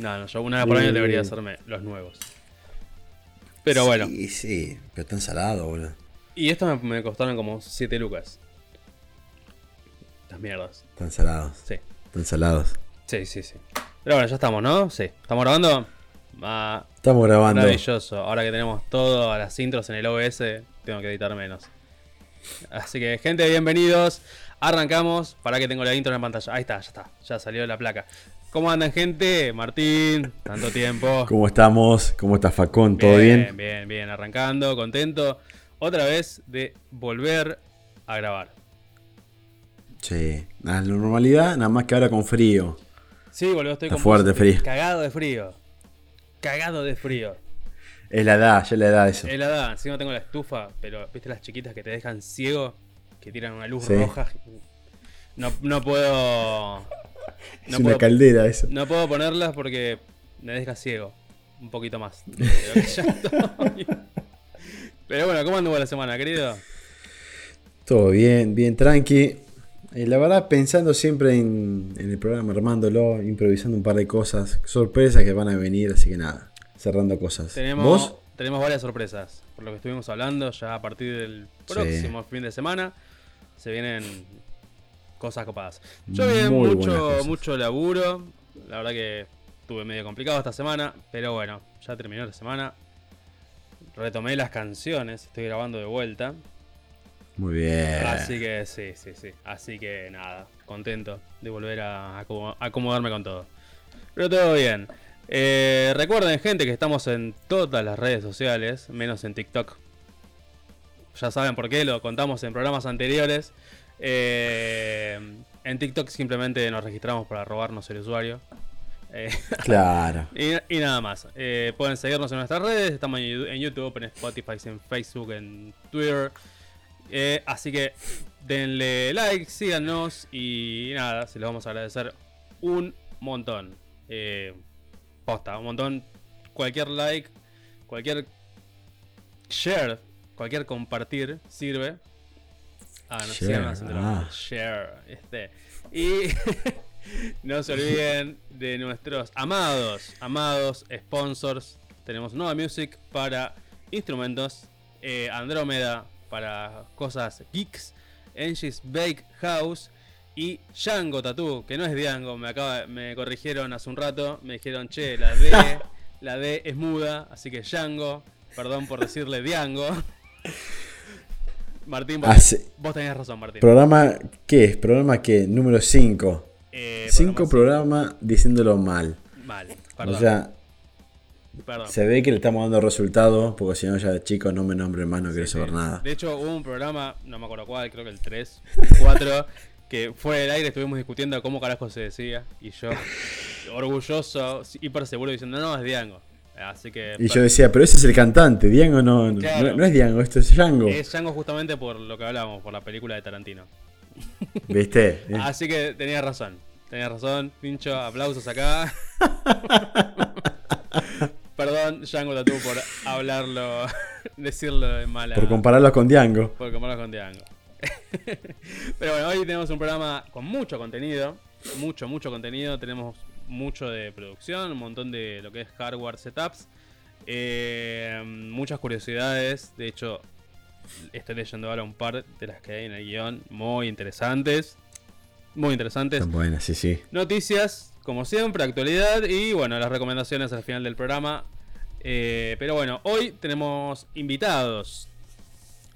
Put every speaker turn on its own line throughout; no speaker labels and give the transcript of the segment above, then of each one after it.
No, no, yo una vez por año debería hacerme los nuevos. Pero bueno.
Sí, sí, pero están salados, boludo.
Y estos me, me costaron como 7 lucas. Las mierdas.
Están salados.
Sí.
Están salados.
Sí, sí, sí. Pero bueno, ya estamos, ¿no? Sí. ¿Estamos grabando? Ah,
Estamos grabando.
maravilloso. Ahora que tenemos todo a las intros en el OBS, tengo que editar menos. Así que, gente, bienvenidos. Arrancamos. Para que tengo la intro en la pantalla. Ahí está, ya está. Ya salió la placa. ¿Cómo andan, gente? Martín, tanto tiempo.
¿Cómo estamos? ¿Cómo está Facón? ¿Todo bien?
Bien, bien, bien. Arrancando, contento. Otra vez de volver a grabar.
Sí. La normalidad, nada más que ahora con frío.
Sí, boludo, estoy
Está
con
fuerte, frío.
Cagado de frío. Cagado de frío.
Es la edad, ya es la edad eso.
Es la edad, encima tengo la estufa, pero viste las chiquitas que te dejan ciego, que tiran una luz
Sí.
roja. No, no puedo.
es
No
una
puedo,
caldera eso.
no puedo ponerlas porque me deja ciego. Un poquito más. de lo que ya estoy. Pero bueno, ¿cómo anduvo la semana, querido?
Todo bien, bien tranqui. Eh, la verdad, pensando siempre en, en el programa, armándolo, improvisando un par de cosas, sorpresas que van a venir, así que nada, cerrando cosas.
Tenemos,
¿Vos?
tenemos varias sorpresas. Por lo que estuvimos hablando, ya a partir del próximo fin de semana se vienen cosas copadas. Yo
buenas
mucho, mucho laburo. La verdad que estuve medio complicado esta semana. Pero bueno, ya terminó la semana. Retomé las canciones, estoy grabando de vuelta.
Muy bien.
Así que sí, sí, sí. Así que nada, contento de volver a acomo- acomodarme con todo. Pero todo bien. Eh, recuerden, gente, que estamos en todas las redes sociales, menos en TikTok. Ya saben por qué, lo contamos en programas anteriores. Eh, en TikTok simplemente nos registramos para robarnos el usuario. Eh,
Claro.
y, y nada más. Eh, pueden seguirnos en nuestras redes. Estamos en YouTube, en Spotify, en Facebook, en Twitter. Eh, así que denle like, síganos y nada, se los vamos a agradecer un montón. Posta, un montón. Cualquier like, cualquier share, cualquier compartir sirve. Ah, no
Share,
sigan haciéndolo.
ah.
Share. Este. Y no se olviden de nuestros amados, amados sponsors. Tenemos Nova Music para instrumentos, eh, Andrómeda para cosas geeks, Angie's Bake House y Django Tattoo, que no es Diango, me acaba, me corrigieron hace un rato, me dijeron, che, la D, la D es muda, así que Django, perdón por decirle Diango. Martín, vos,
Hace-
vos tenías razón, Martín.
Programa, ¿qué es? Programa qué? Número 5.
Eh,
5
programa
programas diciéndolo mal.
Mal, perdón.
O sea,
perdón.
se ve que le estamos dando resultados, porque si no ya chicos no me nombren más, no quiero saber
sí.
nada.
De hecho, hubo un programa, no me acuerdo cuál, creo que el 3, 4, que fue del aire, estuvimos discutiendo cómo carajo se decía. Y yo, orgulloso, hiper seguro, diciendo, no, es Diango. Así que.
Y yo decía, pero ese es el cantante, Diango no, no-
Claro.
no, es Diango, esto es Django.
Es Django justamente por lo que hablábamos, por la película de Tarantino.
¿Viste? Eh,
Así que tenías razón. Tenías razón, Pincho, aplausos acá. Perdón, Django Tattoo, por hablarlo, decirlo de mala.
Por compararlo con Diango.
Por compararlo con Django. Pero bueno, hoy tenemos un programa con mucho contenido. Mucho, mucho contenido. Tenemos mucho de producción, un montón de lo que es hardware setups. eh, muchas curiosidades. De hecho, estoy leyendo ahora un par de las que hay en el guion. Muy interesantes. Muy interesantes.
Están buenas, sí, sí.
Noticias, como siempre, actualidad y bueno, las recomendaciones al final del programa. Eh, pero bueno, hoy tenemos invitados.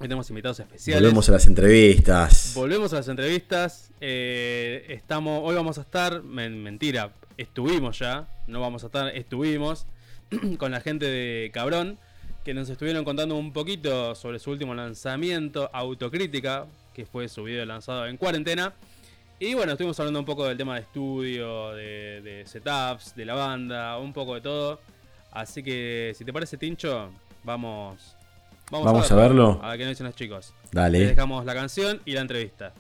Hoy tenemos invitados especiales.
Volvemos a las entrevistas.
Volvemos a las entrevistas. Eh, estamos, hoy vamos a estar, men- mentira, estuvimos ya, no vamos a estar, estuvimos con la gente de Cabrón, que nos estuvieron contando un poquito sobre su último lanzamiento, Autocrítica, que fue su video lanzado en cuarentena. Y bueno, estuvimos hablando un poco del tema de estudio, de, de setups, de la banda, un poco de todo. Así que, si te parece, Tincho, vamos.
Vamos a verlo.
A ver qué nos dicen los chicos. Les
Dale.
dejamos la canción y la entrevista.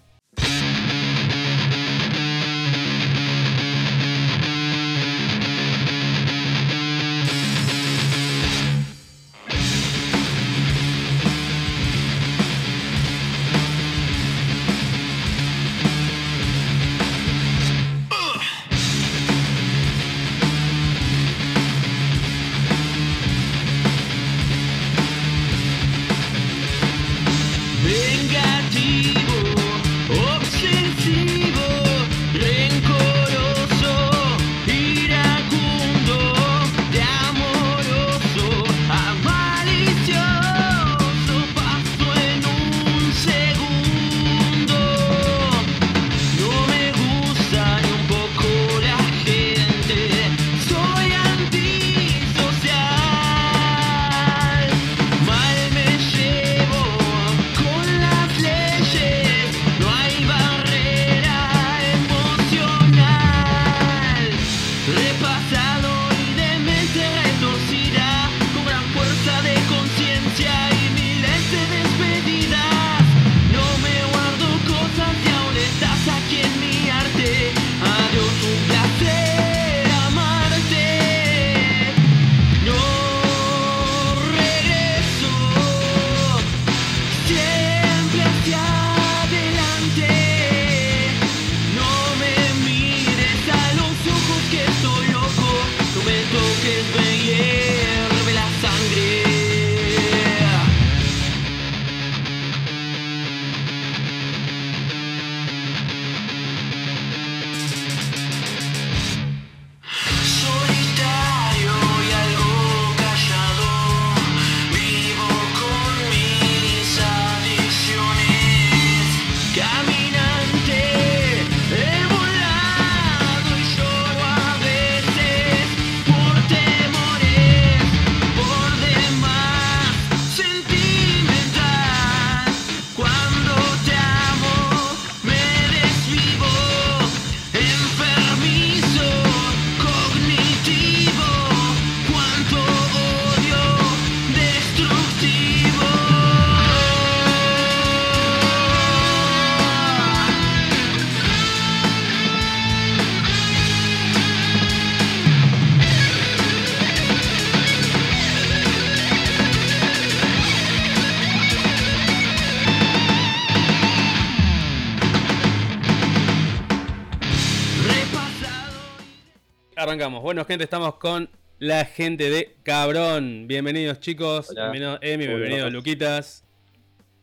Arrancamos. Bueno, gente, estamos con la gente de Cabrón. Bienvenidos, chicos. Bienvenido Emi, bienvenido Luquitas.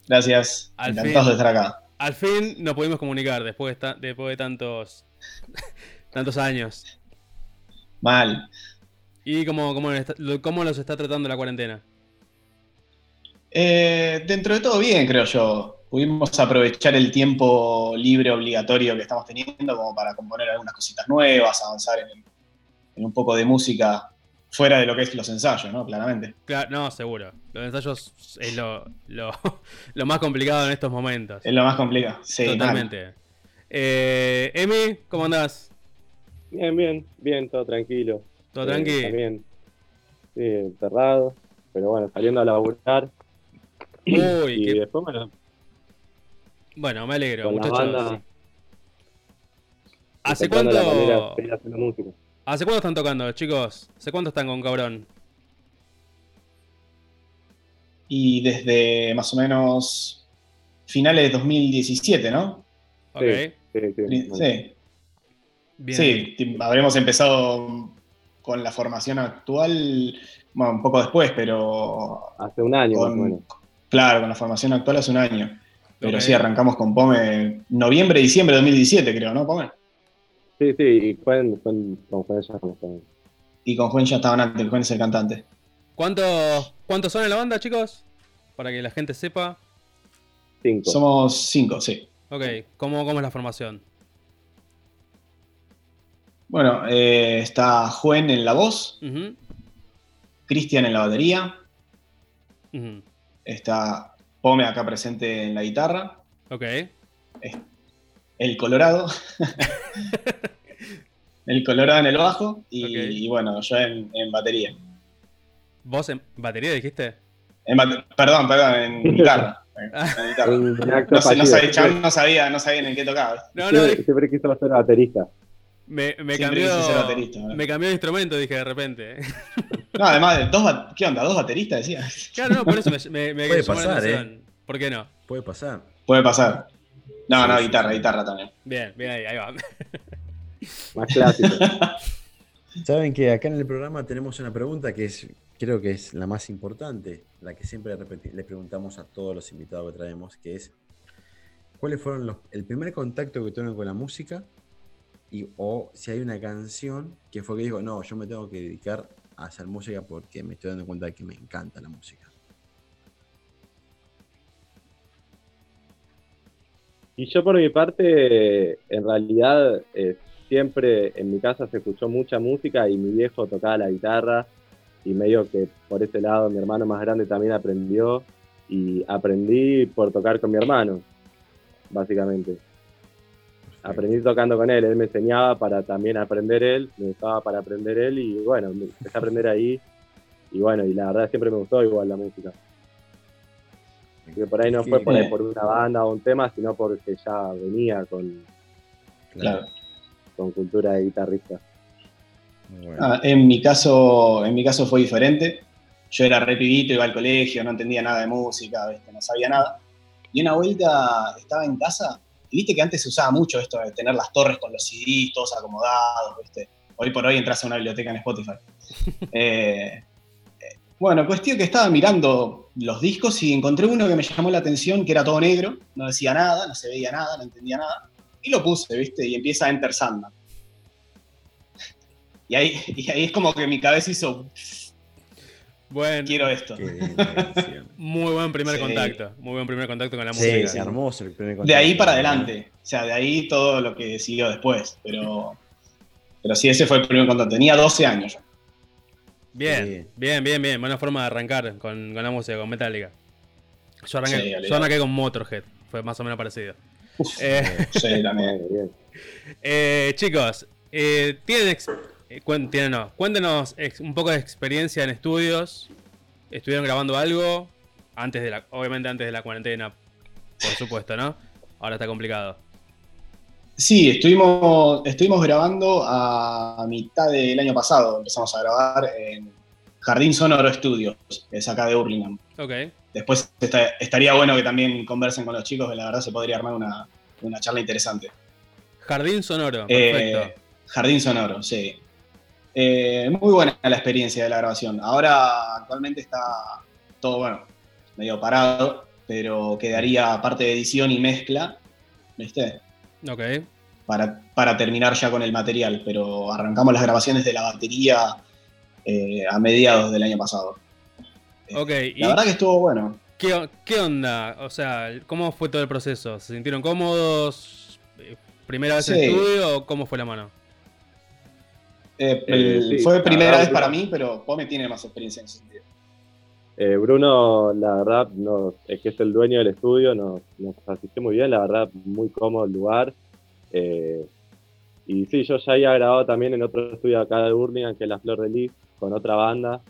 Gracias. Al Encantados de estar acá.
Al fin nos pudimos comunicar después de, después de tantos, tantos años.
Mal.
¿Y cómo, cómo, los está tratando la cuarentena?
Eh, dentro de todo bien, creo yo. Pudimos aprovechar el tiempo libre obligatorio que estamos teniendo como para componer algunas cositas nuevas, avanzar en el en un poco de música fuera de lo que es los ensayos, ¿no? Claramente.
Claro, no, seguro. Los ensayos es lo, lo, más complicado en estos momentos.
Es lo más complicado, sí.
Totalmente. Eh, Emi, ¿cómo andás?
Bien, bien, bien, todo tranquilo.
¿Todo eh, tranquilo?
También, sí, enterrado, pero bueno, saliendo a laburar.
Uy, y después me lo... Bueno, me alegro, muchachos. ¿Hace cuánto? ¿Hace cuánto están tocando, chicos? ¿Hace cuánto están con Cabrón?
Y desde más o menos finales de 2017, ¿no?
Ok.
Sí, sí. sí. habremos empezado con la formación actual, bueno, un poco después, pero...
Hace un año,
Claro, con la formación actual hace un año. Pero sí, arrancamos con Pome noviembre, diciembre de 2017, creo, ¿no, Pome?
Sí, sí, y Juan, con Juan ya
Y con Juan ya estaban antes, Juan es el cantante.
¿Cuántos, ¿Cuántos son en la banda, chicos? Para que la gente sepa.
Cinco. Somos cinco, sí.
Ok, ¿cómo, cómo es la formación?
Bueno, eh, está Juan en la voz, Cristian en la batería, está Pome acá presente en la guitarra.
Ok.
El Colorado. el Colorado en el bajo y, bueno, yo en, batería.
¿Vos en batería dijiste?
perdón, perdón, en guitarra. No, sabía, no, sabía, en qué tocaba.
No, no, siempre, quiso ser baterista.
Me, me cambió, me cambió de instrumento, dije de repente.
No, además, de dos, ¿qué onda? ¿Dos bateristas decías?
Claro, no, por eso me, me
Puede pasar, ¿eh?
¿Por qué no?
Puede pasar.
Puede pasar. No, no, guitarra, guitarra también.
Bien, bien ahí, ahí va.
Más clásico.
Saben que acá en el programa tenemos una pregunta que es, creo que es la más importante, la que siempre le preguntamos a todos los invitados que traemos, que es ¿cuáles fueron los, el primer contacto que tuvieron con la música? Y, o si hay una canción que fue que digo, no, yo me tengo que dedicar a hacer música porque me estoy dando cuenta de que me encanta la música.
Y yo por mi parte, en realidad, eh, siempre en mi casa se escuchó mucha música y mi viejo tocaba la guitarra y medio que por ese lado mi hermano más grande también aprendió y aprendí por tocar con mi hermano, básicamente. aprendí tocando con él, él me enseñaba para también aprender él, me gustaba para aprender él y bueno, empecé a aprender ahí y bueno, y la verdad siempre me gustó igual la música. Que por ahí no fue por, por, una banda o un tema, sino porque ya venía con,
claro.
Con cultura de guitarrista.
Ah, en, mi caso, en mi caso fue diferente. Yo era re iba al colegio, no entendía nada de música, no sabía nada. Y una vuelta estaba en casa y viste que antes se usaba mucho esto de tener las torres con los CDs todos acomodados, ¿viste? Hoy por hoy entras a una biblioteca en Spotify. Eh, bueno, cuestión que estaba mirando los discos y encontré uno que me llamó la atención, que era todo negro, no decía nada, no se veía nada, no entendía nada. Y lo puse, ¿viste? Y empieza Enter Sandman. Y ahí, y ahí es como que mi cabeza hizo
bueno,
quiero esto.
muy buen primer contacto. Muy buen primer contacto con la música.
Sí, hermoso el primer
contacto. De ahí para adelante. O sea, de ahí todo lo que siguió después. Pero, pero sí, ese fue el primer contacto. Tenía 12 años
Bien, bien, bien, bien. Buena forma de arrancar con, la música, con Metallica. Yo arranqué, con Motorhead. Fue más o menos parecido.
Eh, sí, también.
Eh, chicos, eh, ¿tienen cuéntenos un poco de experiencia en estudios. ¿Estuvieron grabando algo? Antes de la, obviamente antes de la cuarentena, por supuesto, ¿no? Ahora está complicado.
Sí, estuvimos, estuvimos grabando a mitad del año pasado. Empezamos a grabar en Jardín Sonoro Studios, que es acá de Hurlingham.
Ok.
Después estaría bueno que también conversen con los chicos, que la verdad se podría armar una, charla interesante.
Jardín Sonoro,
eh. Jardín Sonoro, sí. Eh, muy buena la experiencia de la grabación. Ahora actualmente está todo, bueno, medio parado, pero quedaría parte de edición y mezcla, ¿viste?
Ok.
Para, para terminar ya con el material, pero arrancamos las grabaciones de la batería eh, a mediados del año pasado.
Ok.
La verdad que estuvo bueno.
¿Qué, ¿Qué onda? O sea, ¿cómo fue todo el proceso? ¿Se sintieron cómodos? ¿Primera vez en estudio o cómo fue la mano?
Eh, eh, fue primera vez para mí, pero Pome tiene más experiencia en ese sentido.
Eh, Bruno, la verdad, no, es que es el dueño del estudio, nos, nos asistió muy bien, la verdad, muy cómodo el lugar. y sí, yo ya había grabado también en otro estudio acá de Burlingame, que es La Flor de Lis, con otra banda.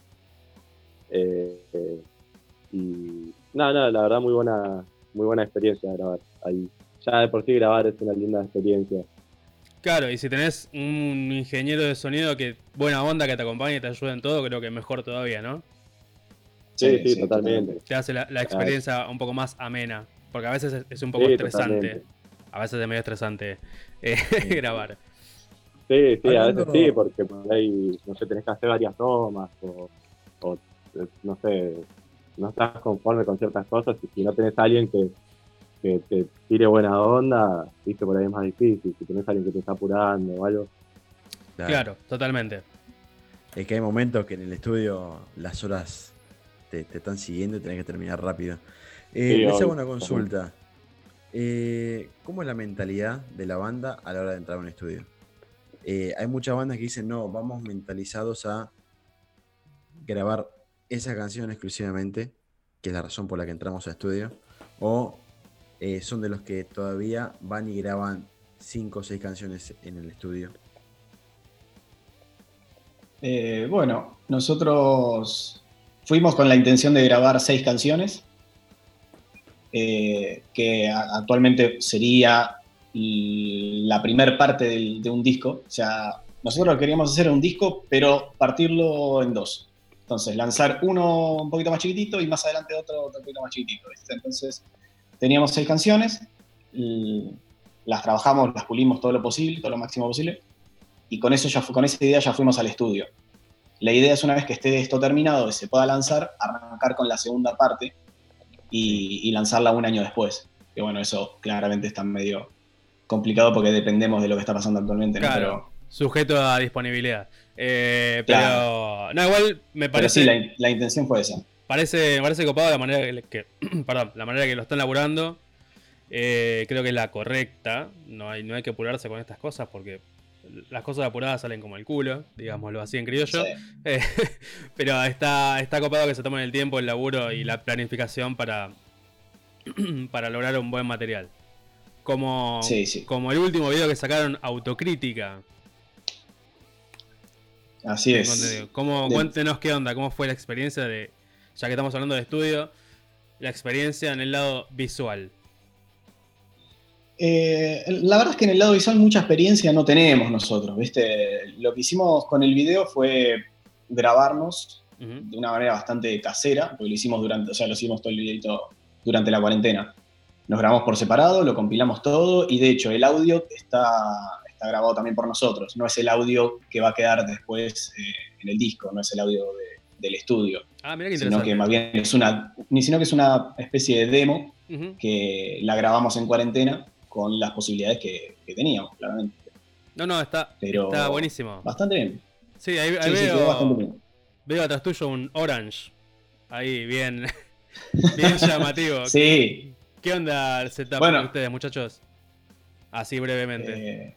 Y nada, nada, la verdad, muy buena, muy buena experiencia grabar ahí. Ya de por sí grabar es una linda experiencia.
Claro, y si tenés un ingeniero de sonido que buena onda, que te acompañe y te ayude en todo, creo que mejor todavía, ¿no?
Sí, sí, totalmente.
Te hace la, experiencia un poco más amena, porque a veces es, un poco estresante. A veces es medio estresante eh, grabar.
Sí, sí, a veces sí, porque por ahí, no sé, tenés que hacer varias tomas o, o no sé, no estás conforme con ciertas cosas y si no tenés a alguien que, que te tire buena onda, viste, por ahí es más difícil. Si tenés a alguien que te está apurando o algo.
Claro, totalmente.
Es que hay momentos que en el estudio las horas te, están siguiendo y tenés que terminar rápido. Eh, les hago una consulta. Eh, ¿Cómo es la mentalidad de la banda a la hora de entrar a un estudio? Eh, hay muchas bandas que dicen, no, vamos mentalizados a grabar esa canción exclusivamente, que es la razón por la que entramos a estudio, o eh, son de los que todavía van y graban 5 o 6 canciones en el estudio.
Eh, bueno, nosotros fuimos con la intención de grabar 6 canciones, eh, que actualmente sería la primer parte de un disco. O sea, nosotros queríamos hacer un disco, pero partirlo en dos. Entonces, lanzar uno un poquito más chiquitito y más adelante otro, otro poquito más chiquitito. Entonces, Teníamos seis canciones, las trabajamos, las pulimos todo lo posible, todo lo máximo posible, y con, eso ya con esa idea ya fuimos al estudio. La idea es una vez que esté esto terminado, que se pueda lanzar, arrancar con la segunda parte y, lanzarla un año después. Que bueno, eso claramente está medio complicado porque dependemos de lo que está pasando actualmente.
Claro, sujeto a disponibilidad. Eh, pero, no, igual me parece...
Pero sí, la, intención fue esa.
Parece, me parece copado la manera que, perdón, la manera que lo están laburando. Eh, creo que es la correcta. No hay, no hay que apurarse con estas cosas porque las cosas apuradas salen como el culo, digámoslo así en criollo. Eh, pero está, está copado que se tomen el tiempo, el laburo y la planificación para, para lograr un buen material. Como,
Sí, sí.
como el último video que sacaron, Autocrítica.
Así es.
¿Cómo,
De-
Cuéntenos qué onda, cómo fue la experiencia de, ya que estamos hablando de estudio, la experiencia en el lado visual.
Eh, la verdad es que en el lado visual mucha experiencia no tenemos nosotros, ¿viste? Lo que hicimos con el video fue grabarnos de una manera bastante casera, porque lo hicimos durante, o sea, lo hicimos todo el videito durante la cuarentena. Nos grabamos por separado, lo compilamos todo y de hecho el audio está, está grabado también por nosotros. No es el audio que va a quedar después eh, en el disco, no es el audio de- del estudio,
Ah, mira qué
sino
interesante.
que más bien es una, ni sino que es una especie de demo que la grabamos en cuarentena con las posibilidades que, que teníamos, claramente.
No, no, está,
Pero-
está buenísimo.
Bastante bien.
Sí, ahí, ahí
Sí, sí, quedó bastante
veo,
bien.
veo atrás tuyo un orange. Ahí, bien, bien llamativo.
Sí,
¿Qué onda el setup
Bueno.
de ustedes, muchachos? Así brevemente.
eh,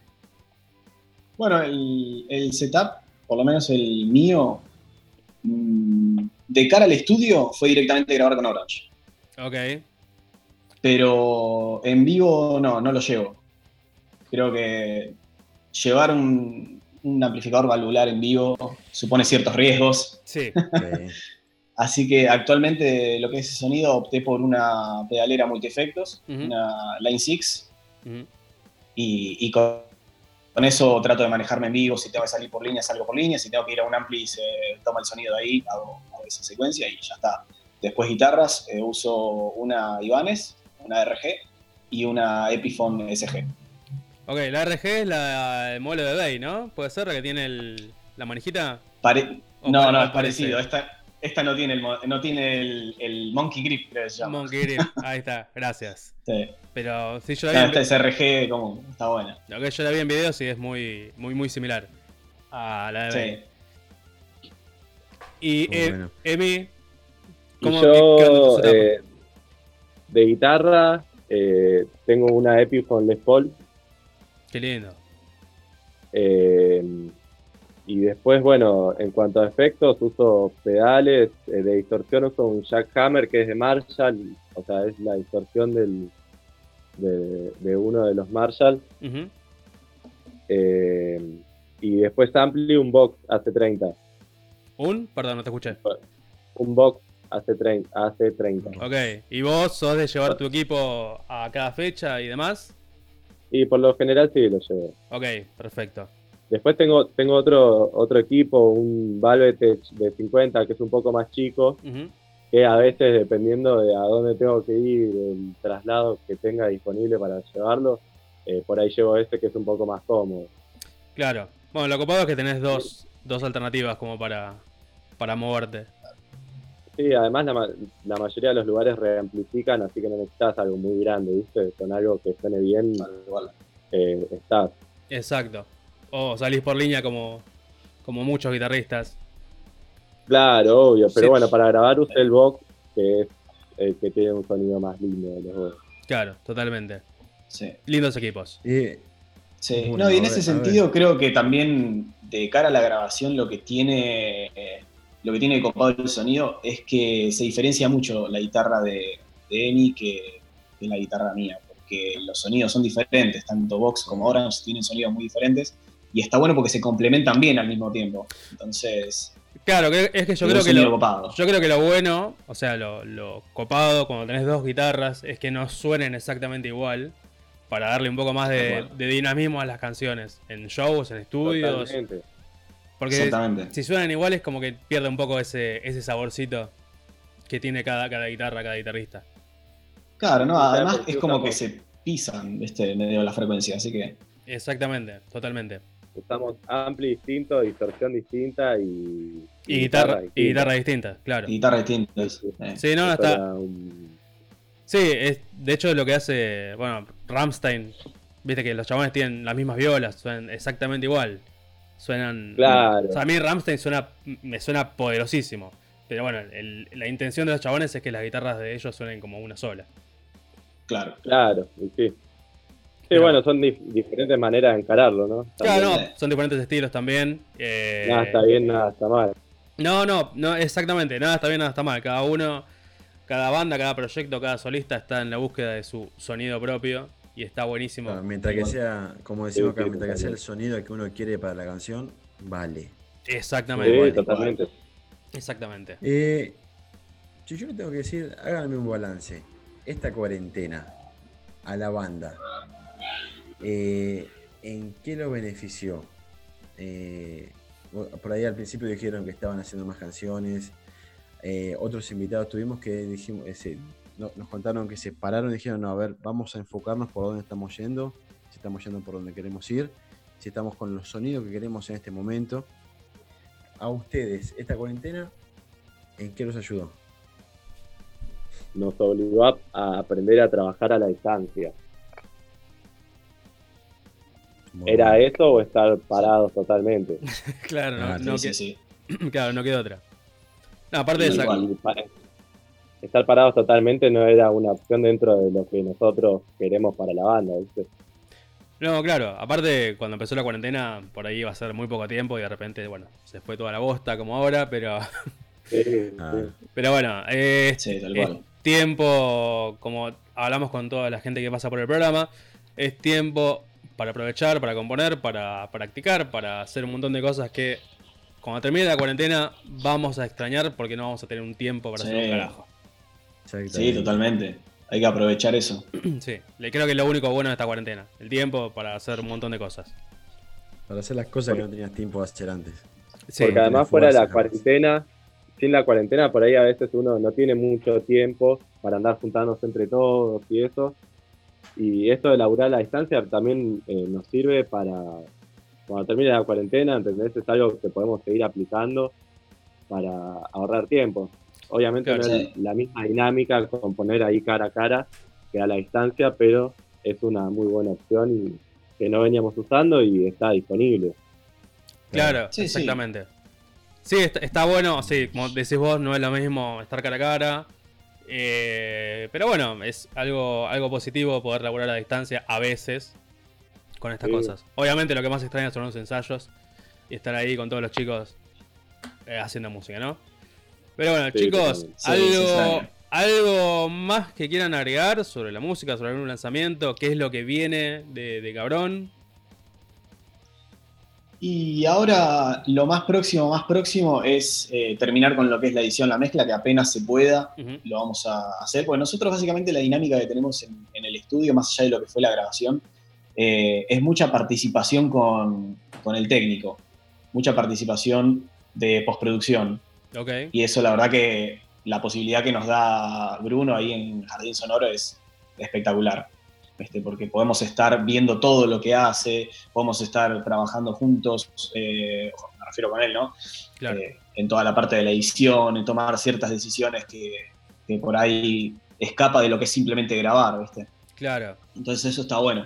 bueno, el, el setup, por lo menos el mío, mm, de cara al estudio, fue directamente grabar con Orange.
ok.
Pero en vivo no, no lo llevo. Creo que llevar un, un amplificador valvular en vivo supone ciertos riesgos.
Sí.
Así que actualmente lo que es sonido opté por una pedalera multiefectos,
Ujú.
una Line 6,
Ujú.
y, y con, con eso trato de manejarme en vivo. Si tengo que salir por línea, salgo por línea. Si tengo que ir a un ampli, se toma el sonido de ahí, hago, hago esa secuencia y ya está. Después guitarras, eh, uso una Ibanez, una RG y una Epiphone SG.
Ok, la RG es la el modelo de Bay, ¿no? ¿Puede ser la que tiene el- la manijita?
Pare-
O
no, no, es parecido. Esta, esta no tiene, el, no tiene el, el Monkey Grip, creo que se llama.
Monkey Grip. Ahí está, gracias.
Sí.
Pero sí, yo la vi,
esta
en,
es RG, como, está buena.
lo que yo la vi en videos y es muy, muy, muy similar a la de.
Sí.
Y eh,
bueno.
Emi, ¿cómo
yo, eh, de guitarra, eh, tengo una Epiphone Les Paul.
Qué lindo.
eh, y después, bueno, en cuanto a efectos, uso pedales. eh, de distorsión uso un Jackhammer que es de Marshall. O sea, es la distorsión del, de, de uno de los Marshall. Eh, y después Ampli un Box AC30.
¿Un? Perdón, no te escuché.
Un Box AC30. AC30.
Ok, ¿y vos sos de llevar tu equipo a cada fecha y demás?
Y por lo general sí lo llevo.
Ok, perfecto.
Después tengo, tengo otro, otro equipo, un Valvetech de 50, que es un poco más chico, que a veces, dependiendo de a dónde tengo que ir, el traslado que tenga disponible para llevarlo, eh, por ahí llevo este que es un poco más cómodo.
Claro. Bueno, lo copado es que tenés dos, dos alternativas como para, para moverte.
Sí, además la, ma- la mayoría de los lugares reamplifican, así que no necesitas algo muy grande, ¿viste? Con algo que suene bien,
Igual.
eh, estás.
Exacto. O salís por línea como, como muchos guitarristas.
Claro, obvio, pero
Sí.
bueno, para grabar usé el Vox, que es el que tiene un sonido más lindo de los dos.
Claro, totalmente.
Sí.
Lindos equipos.
Y-
Sí,
Bueno,
no, y en ese
ver,
sentido creo que también de cara a la grabación lo que tiene eh, lo que tiene copado el sonido es que se diferencia mucho la guitarra de, de Emi que, que la guitarra mía, porque los sonidos son diferentes, tanto Vox como Orange tienen sonidos muy diferentes y está bueno porque se complementan bien al mismo tiempo. Entonces,
Claro, es que yo creo que lo,
copado.
yo creo que lo bueno, o sea, lo, lo copado cuando tenés dos guitarras es que no suenen exactamente igual. Para darle un poco más de, dinamismo a las canciones. En shows, en estudios.
Totalmente.
Porque
Exactamente.
si suenan iguales, como que pierde un poco ese, ese saborcito que tiene cada, cada guitarra, cada guitarrista.
Claro, no, además es como que se pisan, ¿viste? medio la frecuencia, así que
Exactamente, totalmente.
Usamos ampli distinto, distorsión distinta y,
Y guitarra, y
distinta.
guitarra distinta, claro.
guitarra distinta.
Sí, sí.
eh.
Sí, no,
Eso
está.
era un-
Sí, es, de hecho lo que hace, bueno, Ramstein, viste que los chabones tienen las mismas violas, suenan exactamente igual. Suenan...
Claro.
O sea, a mí Ramstein suena, me suena poderosísimo. Pero bueno, el- la intención de los chabones es que las guitarras de ellos suenen como una sola.
Claro.
Claro, y sí. Sí,
Pero-
bueno, son dif- diferentes maneras de encararlo, ¿no?
Claro,
También.
no, son diferentes estilos también. eh,
Nada está bien, nada está mal.
No, no, no, exactamente, nada está bien, nada está mal. Cada uno, cada banda, cada proyecto, cada solista está en la búsqueda de su sonido propio. y está buenísimo.
Claro, mientras que sea, como decimos acá, mientras que sea el sonido que uno quiere para la canción, vale.
Exactamente.
Sí, totalmente.
Exactamente.
Eh, si yo le tengo que decir, háganme un balance. Esta cuarentena a la banda, eh, ¿en qué lo benefició? Eh, por ahí al principio dijeron que estaban haciendo más canciones. eh, otros invitados tuvimos que dijimos, ese, no- nos contaron que se pararon y dijeron, no, a ver, vamos a enfocarnos por dónde estamos yendo, si estamos yendo por donde queremos ir, si estamos con los sonidos que queremos en este momento. A ustedes, esta cuarentena, ¿en qué los ayudó?
Nos obligó a aprender a trabajar a la distancia.
Muy
¿Era
bueno.
eso o estar parados totalmente?
claro, no,
Ah,
no
sí,
que-
sí,
claro, no queda otra. No, aparte de
pa- estar parados totalmente no era una opción dentro de lo que nosotros queremos para la banda, ¿viste?
No, claro, aparte cuando empezó la cuarentena, por ahí iba a ser muy poco tiempo y de repente, bueno, se fue toda la bosta como ahora, pero,
Sí,
Ah.
sí.
pero bueno, es,
Sí, tal
es
cual.
tiempo, como hablamos con toda la gente que pasa por el programa, es tiempo para aprovechar, para componer, para practicar, para hacer un montón de cosas que cuando termine la cuarentena vamos a extrañar porque no vamos a tener un tiempo para hacer un carajo.
Sí, totalmente. Hay que aprovechar eso.
Sí, le creo que es lo único bueno de esta cuarentena, el tiempo para hacer un montón de cosas.
Para hacer las cosas que no tenías tiempo de hacer antes.
Sí,
Porque además fuera de la cuarentena, sin la cuarentena, por ahí a veces uno no tiene mucho tiempo para andar juntándose entre todos y eso. Y esto de laburar a la distancia también eh, nos sirve para, cuando termine la cuarentena, ¿entendés? Es algo que podemos seguir aplicando para ahorrar tiempo. Obviamente
Claro,
no
sí.
es la misma dinámica con poner ahí cara a cara que a la distancia, pero es una muy buena opción y que no veníamos usando y está disponible.
Claro,
Sí, sí.
exactamente. Sí, está, está bueno, sí, como decís vos, no es lo mismo estar cara a cara. Eh, pero bueno, es algo, algo positivo poder laburar a distancia a veces con estas
Sí.
cosas. Obviamente lo que más extraña son los ensayos y estar ahí con todos los chicos eh, haciendo música, ¿no? Pero bueno,
Sí,
chicos.
Sí,
algo, algo más que quieran agregar sobre la música, sobre algún lanzamiento, qué es lo que viene de, de Cabrón.
Y ahora lo más próximo, más próximo es eh, terminar con lo que es la edición, la mezcla, que apenas se pueda, lo vamos a hacer, porque nosotros básicamente la dinámica que tenemos en, en el estudio, más allá de lo que fue la grabación, eh, es mucha participación con, con el técnico, mucha participación de postproducción.
Ok,
Y eso la verdad que la posibilidad que nos da Bruno ahí en Jardín Sonoro es espectacular. Este, porque podemos estar viendo todo lo que hace, podemos estar trabajando juntos, eh, me refiero con él, ¿no?
claro.
Eh, en toda la parte de la edición, en tomar ciertas decisiones que, que por ahí escapa de lo que es simplemente grabar, ¿viste?
Claro.
Entonces eso está bueno.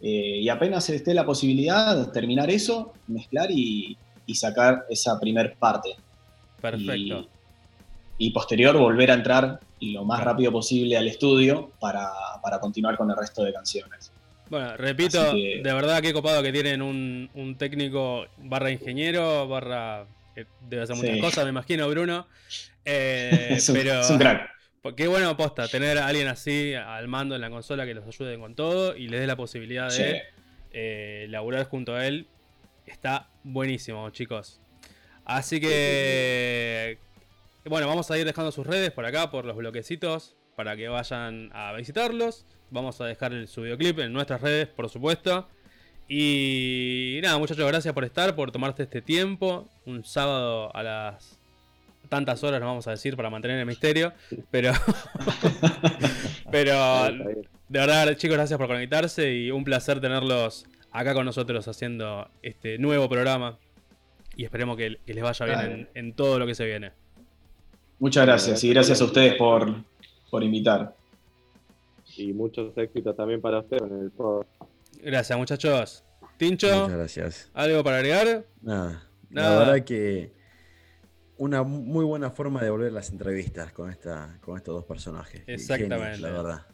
Eh, y apenas esté la posibilidad de terminar eso, mezclar y, y sacar esa primer parte.
Perfecto.
Y, y posterior volver a entrar lo más rápido posible al estudio para, para continuar con el resto de canciones.
Bueno, repito,
que-
de verdad qué copado que tienen un, un técnico barra ingeniero, barra... que debe hacer muchas
Sí.
cosas, me imagino, Bruno. Eh,
es, un,
pero
es un crack.
pues, qué bueno posta, tener a alguien así al mando en la consola que los ayude con todo y les dé la posibilidad de eh, laburar junto a él. Está buenísimo, chicos. Así que... Bueno, vamos a ir dejando sus redes por acá, por los bloquecitos, para que vayan a visitarlos. Vamos a dejar el, su videoclip en nuestras redes, por supuesto. Y nada, muchachos, gracias por estar, por tomarte este tiempo. Un sábado a las tantas horas, no vamos a decir, para mantener el misterio. Pero, pero de verdad, chicos, gracias por conectarse y un placer tenerlos acá con nosotros haciendo este nuevo programa. Y esperemos que, que les vaya bien en, en todo lo que se viene.
Muchas gracias y gracias a ustedes por, por invitar.
Y muchos éxitos también para usted en el podcast.
Gracias, muchachos. Tincho,
Muchas gracias.
¿algo para agregar?
Nada.
Nada.
La verdad que una muy buena forma de volver las entrevistas con esta, con estos dos personajes.
Exactamente.
Genios, la verdad.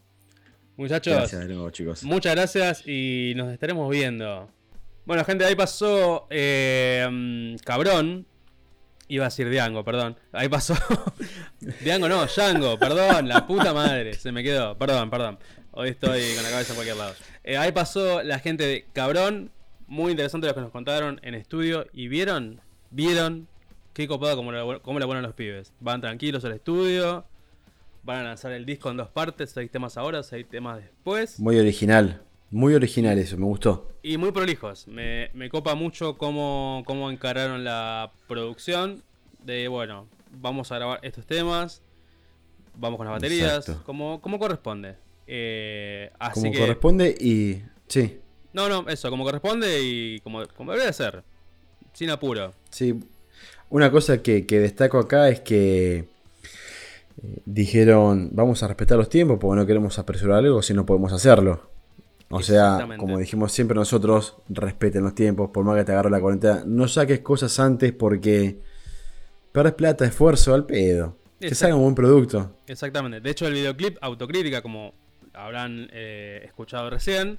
Muchachos,
Gracias de nuevo, chicos.
muchas gracias y nos estaremos viendo. Bueno, gente, ahí pasó eh, mm, Cabrón. Iba a decir Diango, perdón. Ahí pasó. Diango no, Django, perdón, la puta madre. Se me quedó. Perdón, perdón. Hoy estoy con la cabeza en cualquier lado. Eh, ahí pasó la gente de Cabrón. Muy interesante lo que nos contaron en estudio. ¿Y vieron? ¿Vieron? Qué copado como le, cómo le ponen los pibes. Van tranquilos al estudio. Van a lanzar el disco en dos partes. Seis temas ahora, seis temas después.
Muy original. Muy original eso, me gustó.
Y muy prolijos. Me, me copa mucho cómo, cómo encararon la producción. De bueno, vamos a grabar estos temas. Vamos con las baterías. Como, como corresponde. Eh, así
Como
que.
corresponde y. Sí,
No, no, eso, como corresponde y como, como debería ser. Sin apuro.
sí. Una cosa que, que destaco acá es que eh, dijeron, vamos a respetar los tiempos porque no queremos apresurar algo si no podemos hacerlo. O sea, como dijimos siempre nosotros, respeten los tiempos, por más que te agarre la cuarentena. No saques cosas antes porque pierdes plata, esfuerzo al pedo. Que salga un buen producto.
Exactamente. De hecho, el videoclip Autocrítica, como habrán eh, escuchado recién,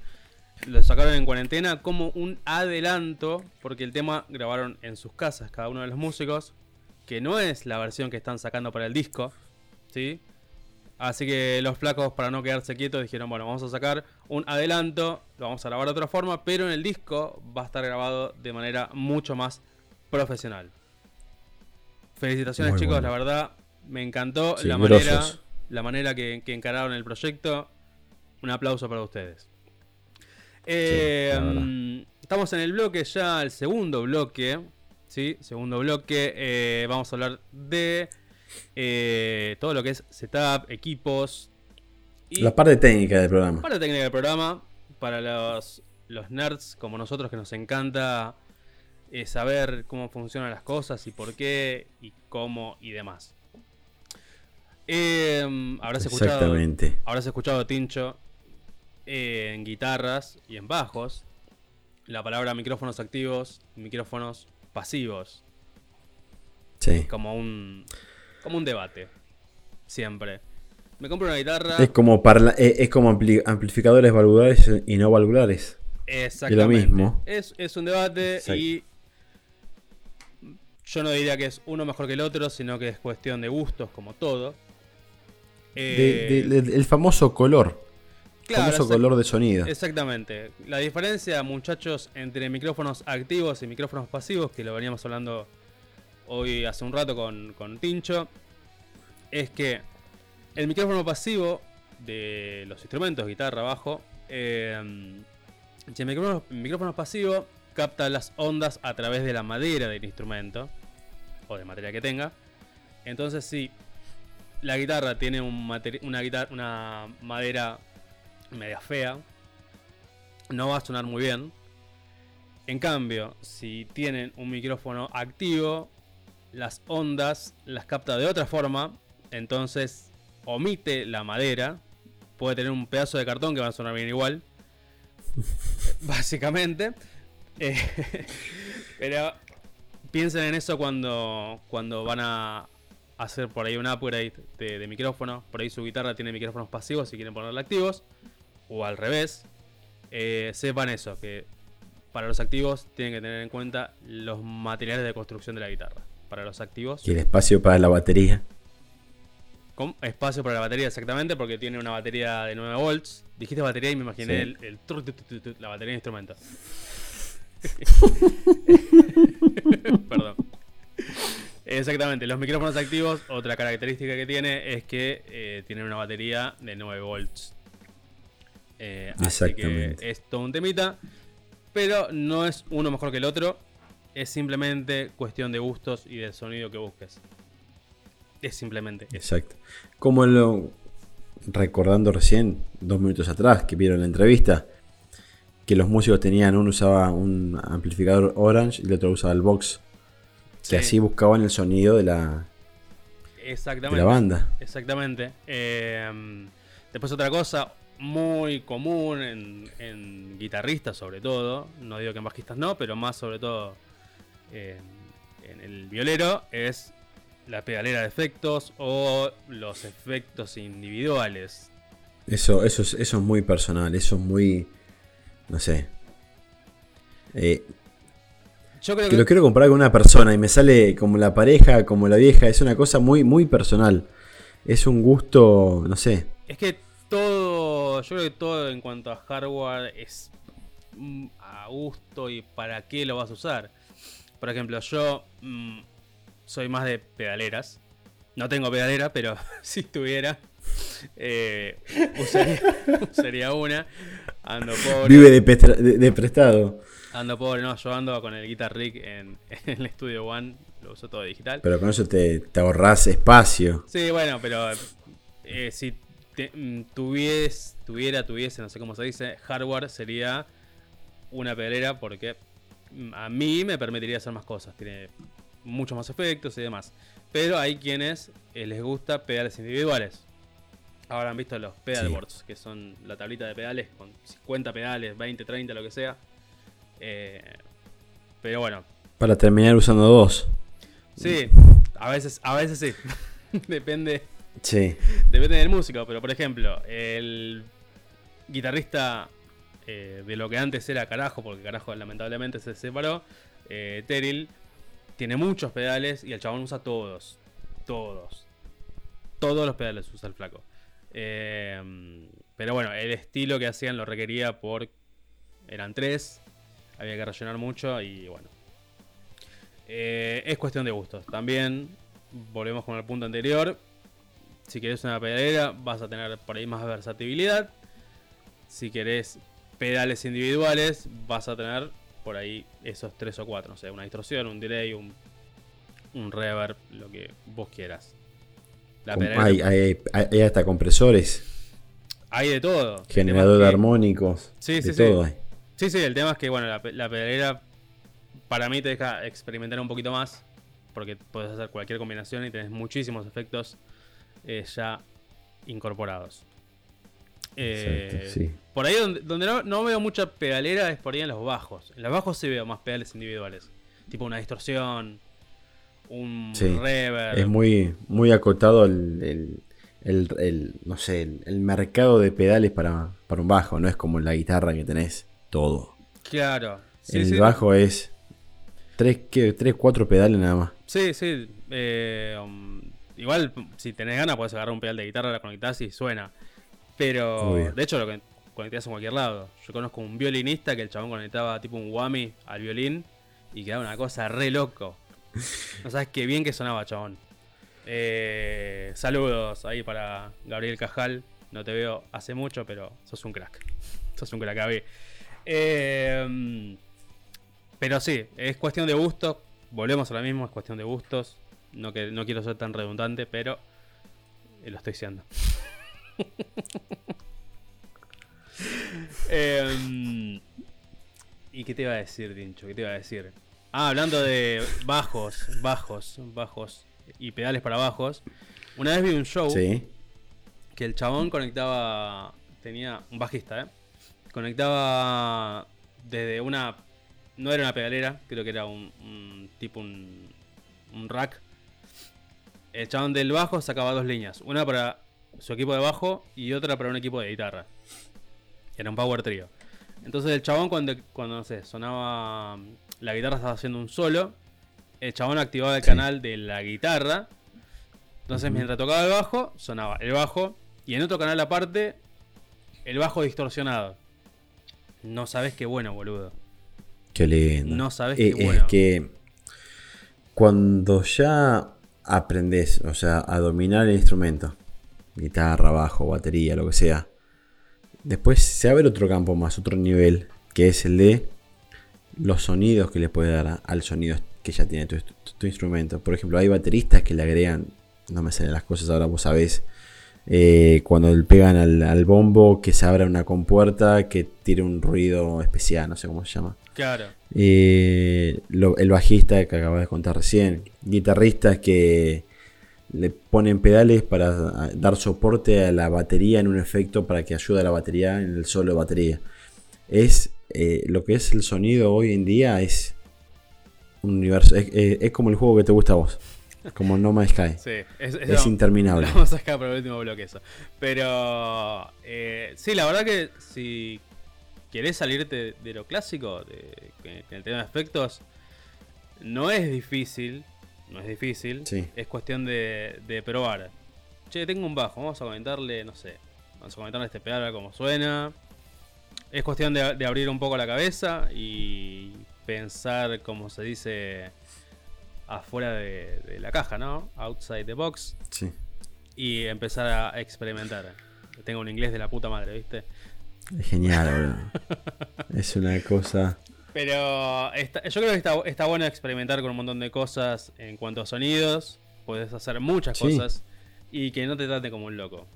lo sacaron en cuarentena como un adelanto, porque el tema grabaron en sus casas cada uno de los músicos, que no es la versión que están sacando para el disco, ¿sí? Así que los flacos, para no quedarse quietos, dijeron, bueno, vamos a sacar un adelanto, lo vamos a grabar de otra forma, pero en el disco va a estar grabado de manera mucho más profesional. Felicitaciones
Muy
chicos,
bueno.
la verdad, me encantó
Sí,
la manera, la manera que, que encararon el proyecto. Un aplauso para ustedes. Eh, mm, estamos en el bloque ya, el segundo bloque. ¿sí? Segundo bloque. eh, vamos a hablar de eh, todo lo que es setup, equipos. Y
La parte técnica del programa.
parte técnica del programa. Para los, los nerds como nosotros que nos encanta eh, saber cómo funcionan las cosas y por qué y cómo y demás. Eh, habrás escuchado. Habrás escuchado Tincho en guitarras y en bajos. La palabra micrófonos activos, micrófonos pasivos.
Sí.
Como un. Como un debate. Siempre. Me compro una guitarra.
Es como, parla- eh, es como ampli- amplificadores valvulares y no valvulares.
Exactamente.
mismo.
Es, es un debate y. Yo no diría que es uno mejor que el otro, sino que es cuestión de gustos, como todo. Eh,
de- de- el famoso color.
claro,
famoso color de sonido.
Exactamente. La diferencia, muchachos, entre micrófonos activos y micrófonos pasivos, que lo veníamos hablando hoy hace un rato con, con Tincho, es que el micrófono pasivo de los instrumentos, guitarra, bajo, eh, el micrófono, pasivo capta las ondas a través de la madera del instrumento, o de materia que tenga, entonces si la guitarra tiene un una, una madera media fea, no va a sonar muy bien. En cambio, si tienen un micrófono activo, las ondas las capta de otra forma, entonces omite la madera, puede tener un pedazo de cartón que va a sonar bien igual, básicamente. Eh, pero piensen en eso cuando, cuando van a hacer por ahí un upgrade de, micrófono. Por ahí su guitarra tiene micrófonos pasivos si quieren ponerla activos. O al revés. Eh, sepan eso, que para los activos tienen que tener en cuenta los materiales de construcción de la guitarra. Para los activos,
Y el espacio para la batería.
con espacio para la batería exactamente, porque tiene una batería de 9 volts. Dijiste batería y me imaginé
Sí.
el, tru- la batería de instrumento. Perdón. Exactamente, los micrófonos activos, otra característica que tiene es que eh, tienen una batería de 9 volts. Eh, así que
Exactamente.
es todo un temita, pero no es uno mejor que el otro, es simplemente cuestión de gustos y del sonido que busques. Es simplemente eso.
Exacto. Como lo. Recordando recién, dos minutos atrás, que vieron la entrevista, que los músicos tenían, uno usaba un amplificador Orange y el otro usaba el Box.
Sí,
Que así buscaban el sonido de la, de
exactamente.
la banda.
Exactamente. Eh, después otra cosa muy común en, en guitarristas sobre todo, no digo que en bajistas no, pero más sobre todo en el violero, es la pedalera de efectos o los efectos individuales.
Eso, eso, es, eso es muy personal, eso es muy. No sé. Eh,
Yo creo
que
que,
lo quiero comparar con una persona y me sale como la pareja, como la vieja, es una cosa muy, muy personal. Es un gusto, no sé.
es que todo, yo creo que todo en cuanto a hardware es mm, a gusto y para qué lo vas a usar. Por ejemplo, yo mm, soy más de pedaleras. No tengo pedalera, pero si tuviera, eh, usaría, usaría una. Ando pobre.
Vive de, pestra- de- de prestado.
Ando pobre, no, yo ando con el Guitar Rig en, en el Studio One, lo uso todo digital.
Pero con eso te, te ahorras espacio.
Sí, bueno, pero eh, si te- mm, tuvies, tuviera, tuviese, no sé cómo se dice, hardware sería una pedalera porque a mí me permitiría hacer más cosas. Tiene muchos más efectos y demás. Pero hay quienes eh, les gusta pedales individuales. Ahora han visto los pedalboards, que son la tablita de pedales con 50 pedales, 20, 30, lo que sea. Eh, pero bueno,
Para terminar usando dos.
sí, a veces, a veces sí. Depende.
Sí.
Depende del músico, pero por ejemplo, el guitarrista eh, de lo que antes era Carajo, porque Carajo lamentablemente se separó, eh, Teril, tiene muchos pedales y el chabón usa todos. Todos. Todos los pedales usa el flaco. Eh, pero bueno, el estilo que hacían lo requería por... Eran tres, había que rellenar mucho y bueno. Es cuestión de gustos. También, volvemos con el punto anterior, si querés una pedalera, vas a tener por ahí más versatilidad. Si querés pedales individuales, vas a tener por ahí esos tres o cuatro. No sé, una distorsión, un delay, un, un reverb, lo que vos quieras. La
Hay, hay, hay- hasta compresores,
hay de todo.
Generador de
que-
armónicos.
Sí,
de
sí, sí.
todo hay.
Sí, sí, el tema es que, bueno, la, la pedalera para mí te deja experimentar un poquito más. Porque puedes hacer cualquier combinación y tenés muchísimos efectos eh, ya incorporados. Eh,
Exacto, sí.
Por ahí donde, donde no, no veo mucha pedalera es por ahí en los bajos. En los bajos sí veo más pedales individuales. Tipo una distorsión, un
Sí,
reverb.
Es muy, muy acotado el, el- el- el- no sé, el, mercado de pedales para, para un bajo. No es como en la guitarra que tenés todo.
Claro. Sí,
el bajo es tres, ¿qué? tres, cuatro pedales nada más.
Sí, sí. eh, um, igual, si tenés ganas, puedes agarrar un pedal de guitarra, la conectás y suena. Pero, de hecho, lo que conectás en cualquier lado. Yo conozco un violinista que el chabón conectaba tipo un whammy al violín y quedaba una cosa re loco. No sabes qué bien que sonaba, chabón. Eh, saludos ahí para Gabriel Cajal. No te veo hace mucho, pero sos un crack. Sos un crack, Gaby. Eh, pero sí, es cuestión de gustos. Volvemos a lo mismo, es cuestión de gustos. No, que, no quiero ser tan redundante, pero eh, lo estoy siendo. Em, ¿Y qué te iba a decir, Tincho? ¿Qué te iba a decir? Ah, hablando de bajos, bajos, bajos y pedales para bajos. Una vez vi un show
Sí.
que el chabón conectaba. Tenía un bajista, ¿eh? Conectaba desde una. No era una pedalera, creo que era un, un tipo un, un rack. El chabón del bajo sacaba dos líneas: una para su equipo de bajo y otra para un equipo de guitarra. Era un power trio. Entonces el chabón cuando, cuando no sé, sonaba. La guitarra estaba haciendo un solo. El chabón activaba el
Sí.
canal de la guitarra. Entonces mientras tocaba el bajo, sonaba el bajo. Y en otro canal aparte, el bajo distorsionado. No sabes qué bueno, boludo.
Qué lindo.
No sabes
Eh,
qué bueno.
Es que cuando ya aprendes, o sea, a dominar el instrumento, guitarra, bajo, batería, lo que sea, después se abre otro campo más, otro nivel, que es el de los sonidos que le puede dar al sonido que ya tiene tu, tu- tu instrumento. Por ejemplo, hay bateristas que le agregan, no me salen las cosas ahora, vos sabés, eh, cuando le pegan al, al bombo, que se abra una compuerta, que tire un ruido especial, no sé cómo se llama.
Claro.
Eh, lo- el bajista que acabas de contar recién. Guitarristas que le ponen pedales para ah, dar soporte a la batería en un efecto para que ayude a la batería en el solo de batería. Es eh, lo que es el sonido hoy en día es un universo. Es, es- es como el juego que te gusta a vos. Como No Man's Sky.
Sí, es, es-
Es
no,
interminable.
vamos a sacar por el último bloque eso. Pero eh, sí, la verdad que si querés salirte de lo clásico, de, que el tema de efectos, no es difícil. No es difícil.
Sí.
Es cuestión de, de probar. Che, tengo un bajo, vamos a comentarle, no sé, vamos a comentar este pedal a ver cómo suena. Es cuestión de, de abrir un poco la cabeza y pensar, como se dice, afuera de, de la caja, ¿no? Outside the box.
Sí.
Y empezar a experimentar. Tengo un inglés de la puta madre, ¿viste?
Genial, boludo. es una cosa.
Pero está- yo creo que está, está bueno experimentar con un montón de cosas en cuanto a sonidos. Puedes hacer muchas
Sí.
cosas y que no te trate como un loco.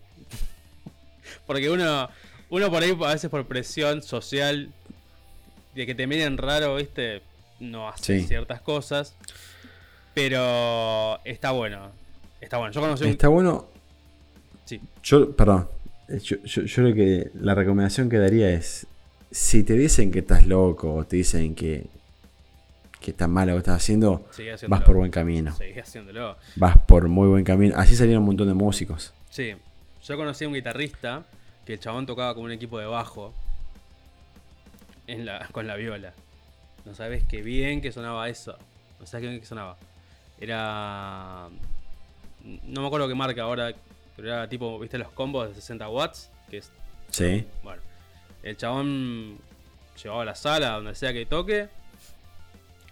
Porque uno, uno por ahí, a veces por presión social, de que te miren raro, ¿viste? No hace
Sí.
ciertas cosas. Pero está bueno. Está bueno. Yo conocí un.
Está bueno.
Sí.
Yo, perdón. Yo, yo, yo creo que la recomendación que daría es: si te dicen que estás loco o te dicen que, que está mal lo que estás haciendo, vas por buen camino.
Seguí haciéndolo.
Vas por muy buen camino. Así salieron un montón de músicos.
Sí, yo conocí a un guitarrista que el chabón tocaba con un equipo de bajo en la, con la viola. No sabes qué bien que sonaba eso. No sabes qué bien que sonaba. Era. No me acuerdo qué marca ahora, pero era tipo, ¿viste los combos de 60 watts? Que es.
Sí.
Bueno, el chabón llevaba a la sala, donde sea que toque.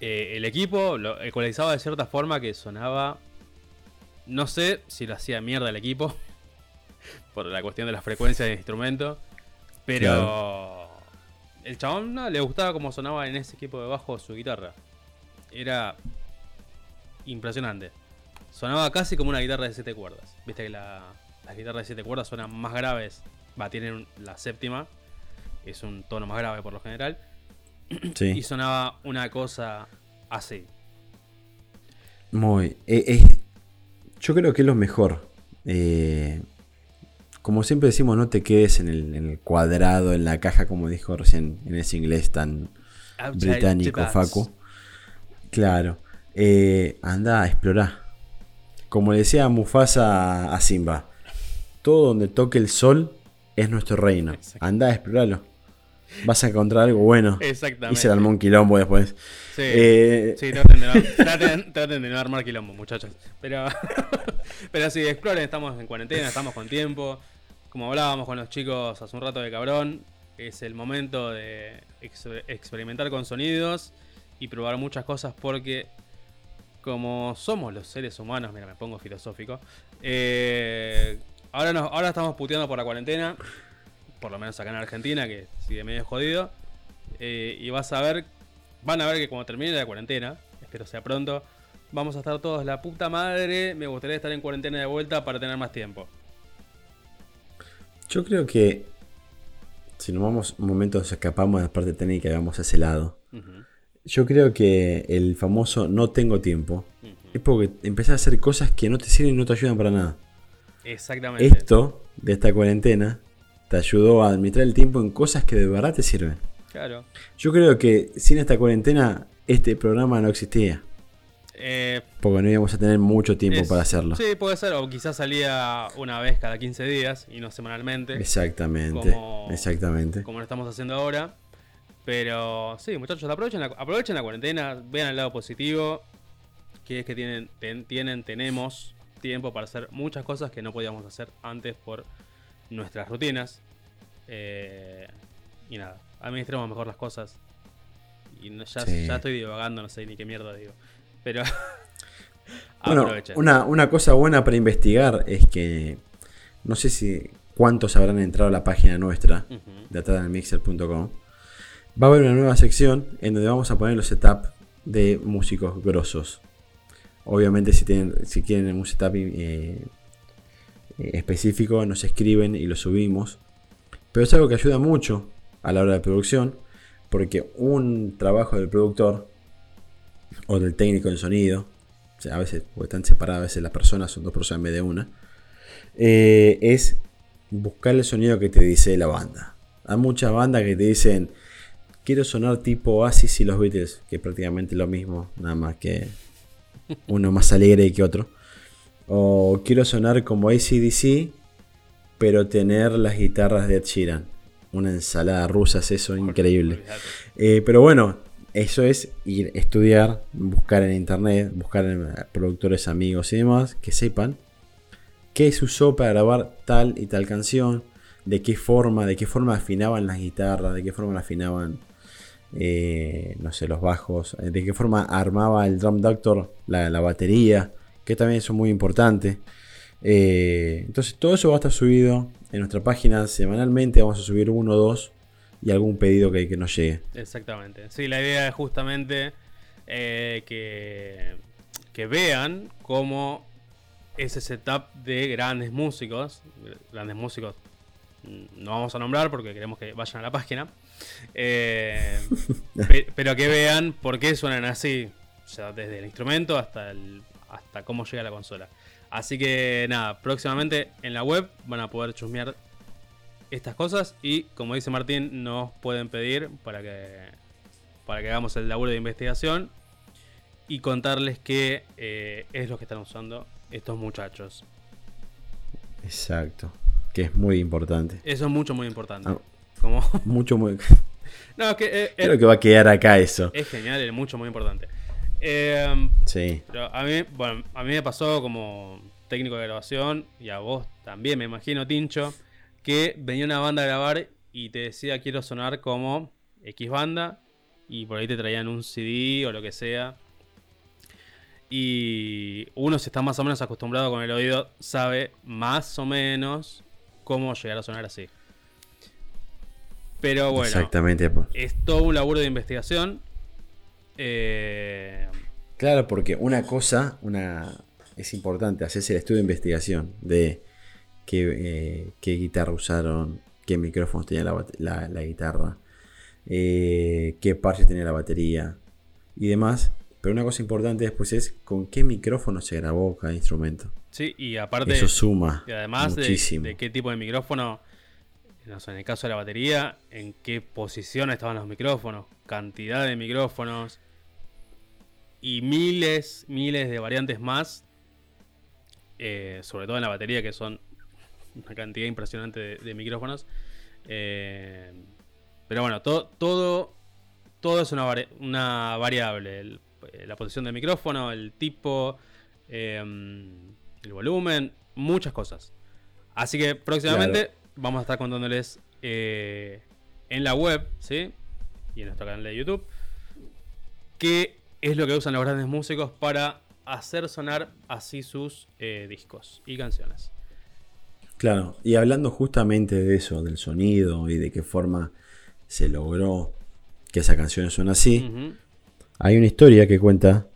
eh, el equipo lo ecualizaba de cierta forma que sonaba. No sé si lo hacía mierda el equipo. Por la cuestión de las frecuencias del instrumento. Pero. El chabón no, le gustaba cómo sonaba en ese equipo de bajo su guitarra. Era. Impresionante. Sonaba casi como una guitarra de 7 cuerdas. Viste que la- las guitarras de 7 cuerdas suenan más graves. Va, tienen la séptima. Es un tono más grave por lo general. Y
Sí.
sonaba una cosa así.
Muy. eh, es- yo creo que es lo mejor. Eh, como siempre decimos, no te quedes en el, en el cuadrado, en la caja, como dijo recién en ese inglés tan
Outside
británico. Facu. Claro. Eh, anda a explorar. Como le decía Mufasa a Simba, todo donde toque el sol es nuestro reino. Anda a explorarlo. Vas a encontrar algo bueno.
Exactamente.
Y se armó un quilombo después.
Sí,
Eh,
sí, traten de, no, traten- traten de no armar quilombo, muchachos. Pero, pero sí, exploren, estamos en cuarentena, estamos con tiempo. Como hablábamos con los chicos hace un rato de cabrón, es el momento de ex- experimentar con sonidos y probar muchas cosas porque como somos los seres humanos, mira, me pongo filosófico, eh, ahora, nos, ahora estamos puteando por la cuarentena, por lo menos acá en Argentina, que sigue medio jodido, eh, y vas a ver, van a ver que cuando termine la cuarentena, espero sea pronto, vamos a estar todos la puta madre, me gustaría estar en cuarentena de vuelta para tener más tiempo.
Yo creo que si nos vamos un momento, nos escapamos de la parte técnica y vamos a ese lado. Yo creo que el famoso no tengo tiempo es porque empezás a hacer cosas que no te sirven y no te ayudan para nada.
Exactamente.
Esto de esta cuarentena te ayudó a administrar el tiempo en cosas que de verdad te sirven.
Claro.
Yo creo que sin esta cuarentena este programa no existía.
Eh,
Porque no íbamos a tener mucho tiempo
es-
para hacerlo.
Sí, puede ser, o quizás salía una vez cada 15 días y no semanalmente,
Exactamente.
Como-
Exactamente.
como lo estamos haciendo ahora. Pero sí, muchachos, aprovechen la, aprovechen la cuarentena, vean el lado positivo, que es que tienen, ten- tienen, tenemos tiempo para hacer muchas cosas que no podíamos hacer antes por nuestras rutinas. Eh, y nada, administremos mejor las cosas. Y no- ya,
Sí.
ya estoy divagando, no sé ni qué mierda digo. Pero
Bueno, una, una cosa buena para investigar es que no sé si cuántos habrán entrado a la página nuestra
Ujú.
de atradanmixer.com. Va a haber una nueva sección en donde vamos a poner los setup de músicos grosos. Obviamente si, tienen, si quieren un setup eh, específico nos escriben y lo subimos. Pero es algo que ayuda mucho a la hora de producción. Porque un trabajo del productor o del técnico en sonido, a veces porque están separadas, a veces las personas son dos personas en vez de una, eh, es buscar el sonido que te dice la banda. Hay muchas bandas que te dicen, quiero sonar tipo Oasis y los Beatles, que es prácticamente lo mismo, nada más que uno más alegre que otro. O quiero sonar como ACDC, pero tener las guitarras de Ed Sheeran. Una ensalada rusa es eso, increíble. Eh, pero bueno, eso es ir a estudiar, buscar en internet, buscar en eh, productores amigos y demás que sepan qué se usó para grabar tal y tal canción, de qué forma, de qué forma afinaban las guitarras, de qué forma afinaban, eh, no sé, los bajos, de qué forma armaba el drum doctor la, la batería, que también eso es muy importante. Eh, entonces todo eso va a estar subido en nuestra página semanalmente, vamos a subir uno o dos y algún pedido que, que nos llegue.
Exactamente. Sí, la idea es justamente que, que vean cómo ese setup de grandes músicos, grandes músicos no vamos a nombrar porque queremos que vayan a la página, eh, pero que vean por qué suenan así, o sea, desde el instrumento hasta, el, hasta cómo llega la consola. Así que nada, próximamente en la web van a poder chusmear estas cosas y como dice Martín, nos pueden pedir para que, para que hagamos el laburo de investigación y contarles qué eh, es lo que están usando estos muchachos.
Exacto, que es muy importante.
Eso es mucho, muy importante.
Ah.
Como...
Mucho, muy...
no, es que... eh,
Creo
eh,
que va a quedar acá eso.
es genial, es mucho, muy importante. Eh,
Sí,
pero a mí, bueno, a mí me pasó como técnico de grabación y a vos también, me imagino, Tincho, que venía una banda a grabar y te decía quiero sonar como X banda y por ahí te traían un CD o lo que sea. Y uno si está más o menos acostumbrado con el oído sabe más o menos cómo llegar a sonar así. Pero bueno,
exactamente.
es todo un laburo de investigación. Eh,
Claro, porque una cosa, una es importante, hacerse el estudio de investigación de qué, eh, qué guitarra usaron, qué micrófonos tenía la, la- la guitarra, eh, qué parches tenía la batería y demás. Pero una cosa importante después es con qué micrófono se grabó cada instrumento.
sí, y aparte...
Eso suma
Y además de,
muchísimo.
de qué tipo de micrófono, en el caso de la batería, en qué posición estaban los micrófonos, cantidad de micrófonos y miles, miles de variantes más, eh, sobre todo en la batería, que son una cantidad impresionante de, micrófonos. Eh, pero bueno, todo, todo, todo es una, vari- una variable. Eh, la posición del micrófono, el tipo, el volumen, muchas cosas. Así que próximamente vamos a estar contándoles eh, en la web, ¿sí? Y en nuestro canal de YouTube, qué es lo que usan los grandes músicos para hacer sonar así sus eh, discos y canciones.
Claro, y hablando justamente de eso, del sonido y de qué forma se logró que esas canciones son así, hay una historia que cuenta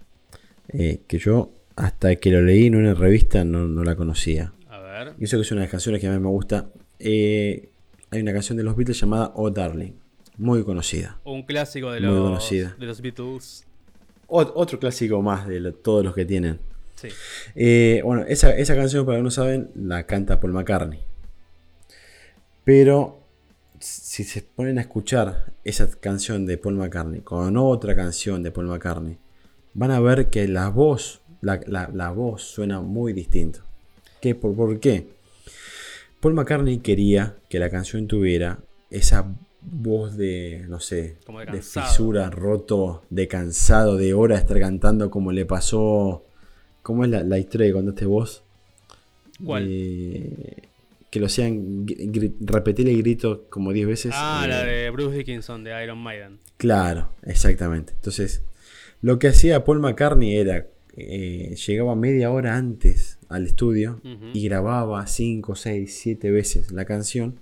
eh, que yo hasta que lo leí en una revista no, no la conocía.
A ver.
Y eso que es una de las canciones que a mí me gusta. Eh, hay una canción de los Beatles llamada Oh Darling, muy conocida.
Un clásico de
Muy
los,
conocida.
de los Beatles.
Ot- otro clásico más de lo- todos los que tienen.
Sí.
Eh, bueno, esa, esa canción, para los que no saben, la canta Paul McCartney. Pero si se ponen a escuchar esa canción de Paul McCartney con otra canción de Paul McCartney, van a ver que la voz, la, la- la voz suena muy distinto. ¿Qué, por, ¿Por qué? Paul McCartney quería que la canción tuviera esa voz de, no sé,
Como de
fisura, roto, de cansado, de hora de estar cantando como le pasó. ¿Cómo es la, la historia que contaste vos?
¿Cuál?
De- que lo hacían repetir el grito como 10 veces.
Ah,
eh,
la de Bruce Dickinson de Iron Maiden.
Claro, exactamente. Entonces, lo que hacía Paul McCartney era, eh, llegaba media hora antes al estudio y grababa 5, 6, 7 veces la canción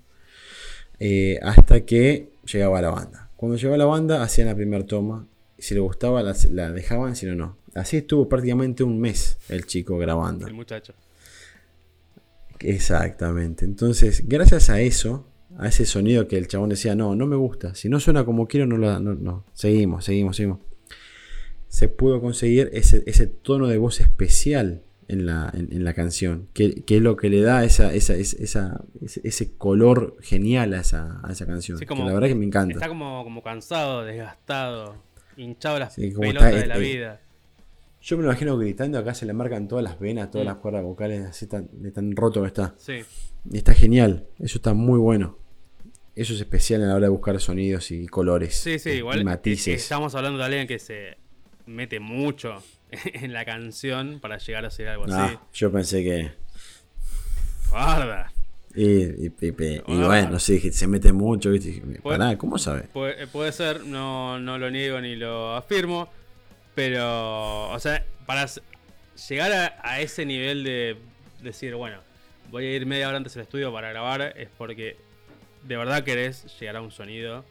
eh, hasta que llegaba la banda. Cuando llegaba la banda, hacían la primera toma. Si le gustaba, la, la dejaban, si no, no. Así estuvo prácticamente un mes el chico grabando.
El muchacho.
Exactamente. Entonces, gracias a eso, a ese sonido que el chabón decía, no, no me gusta. Si no suena como quiero, no la. No, no. Seguimos, seguimos, seguimos. Se pudo conseguir ese, ese tono de voz especial en la, en, en la canción. Que, que es lo que le da esa, esa, esa- ese, ese color genial a esa, a esa canción.
Sí,
que
como-
la verdad que me encanta.
Está como, como cansado, desgastado, hinchado las
Sí,
pelotas
está,
de la
eh,
vida.
Yo me lo imagino gritando, acá se le marcan todas las venas, todas
Mm.
las cuerdas vocales, así tan, de tan roto que está.
Sí.
Está genial, eso está muy bueno. Eso es especial a la hora de buscar sonidos y colores.
Sí, sí,
y-
igual
Y
eh,
matices.
estamos hablando de alguien que se mete mucho en la canción para llegar a hacer algo así.
Yo pensé que.
Guarda.
Y, y- y- y- y bueno, sí, se mete mucho, ¿viste? Pará, ¿cómo sabe?
Puede, puede ser, no, no lo niego ni lo afirmo, pero, o sea, para llegar a, a ese nivel de decir, bueno, voy a ir media hora antes al estudio para grabar, es porque de verdad querés llegar a un sonido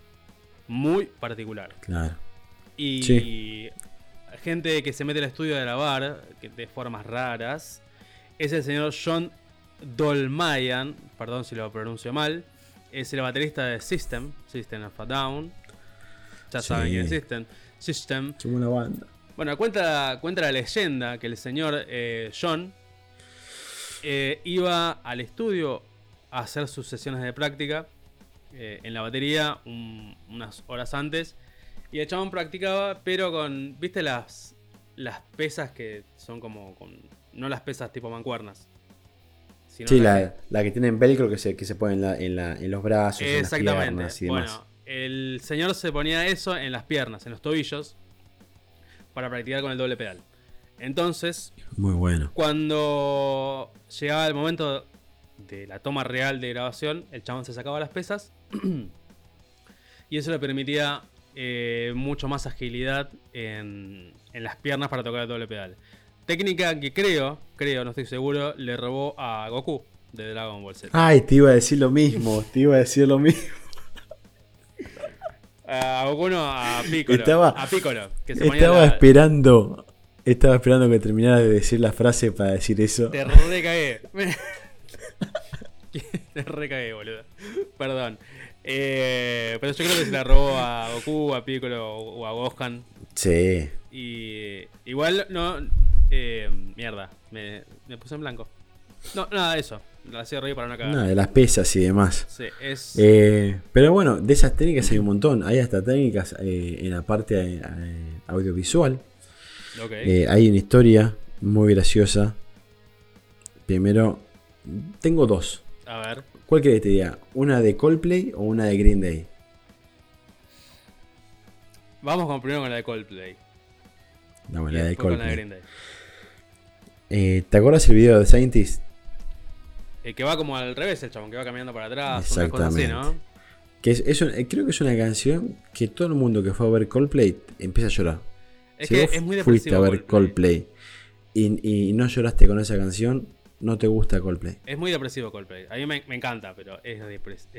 muy particular.
Claro.
Y
Sí.
Gente que se mete al estudio a grabar que de formas raras es el señor John Dolmayan, perdón si lo pronuncio mal, es el baterista de System, System of a Down. Ya
Sí.
saben quién es System. System.
Buena banda.
Bueno, cuenta, cuenta la leyenda que el señor eh, John eh, iba al estudio a hacer sus sesiones de práctica eh, en la batería un- unas horas antes. Y el chabón practicaba, pero con, ¿viste las, las pesas que son como, con, no las pesas tipo mancuernas? sino
Sí,
las
la, la que tienen velcro que se, que se pone en, la- en, la- en los brazos, en las
Exactamente.
piernas y demás.
Bueno, el señor se ponía eso en las piernas, en los tobillos, para practicar con el doble pedal. Entonces,
Muy bueno.
cuando llegaba el momento de la toma real de grabación, el chabón se sacaba las pesas y eso le permitía eh, mucho más agilidad en, en las piernas para tocar el doble pedal. Técnica que creo, creo, no estoy seguro, le robó a Goku de Dragon Ball Z.
Ay, te iba a decir lo mismo, te iba a decir lo mismo.
A Goku no, a Piccolo.
Estaba-
a Piccolo. Que se
Estaba
la-
esperando, estaba esperando que terminara de decir la frase para decir eso.
Te recagué. Te recagué, boludo. Perdón. Eh, pero yo creo que se la robó a Goku, a Piccolo o a Gohan.
Sí.
Y igual no. eh, mierda, me, me puse en blanco. No, nada de eso. La hacía reír para no cagar.
Nada, de las pesas y demás.
Sí, es.
Eh, pero bueno, de esas técnicas hay un montón. Hay hasta técnicas eh, en la parte eh, audiovisual. hay una historia muy graciosa. Primero, tengo dos.
a ver.
¿Cuál querés que te diga? ¿Una de Coldplay o una de Green Day?
Vamos con primero con la de Coldplay.
No, la de
después con la de
Coldplay.
Green Day.
Eh, ¿Te acuerdas el video de Scientist?
Eh, que va como al revés el chabón, que va caminando para atrás. Una cosa así, ¿no?
Exactamente. Que es, es un- eh, creo que es una canción que todo el mundo que fue a ver Coldplay empieza a llorar.
Es
si
que
vos
es muy
fuiste a ver Coldplay, y, y no lloraste con esa canción, no te gusta Coldplay.
Es muy depresivo Coldplay. A mí me, me encanta, pero es,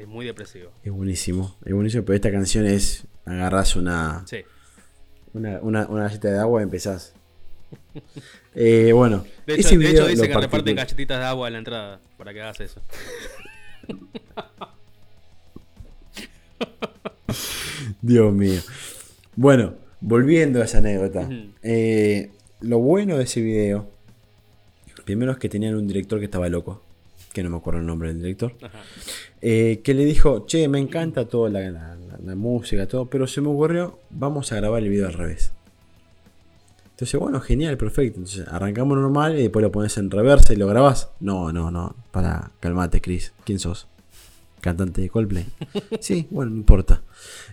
muy depresivo.
Es buenísimo, es buenísimo, pero esta canción es, agarras una,
Sí.
una, una, una galleta de agua y empezás. Eh, bueno,
De hecho, de dice que reparten galletitas de agua en la entrada para que hagas eso.
Dios mío. Bueno, volviendo a esa anécdota. Eh, lo bueno de ese video, primero es que tenían un director que estaba loco, que no me acuerdo el nombre del director, eh, que le dijo, che, me encanta toda la, la- la- la música, todo, pero se me ocurrió, vamos a grabar el video al revés. Entonces, bueno, genial, perfecto. Entonces, arrancamos normal y después lo pones en reversa y lo grabás. No, no, no, para, calmate, Chris. ¿Quién sos? Cantante de Coldplay. Sí, bueno, no importa.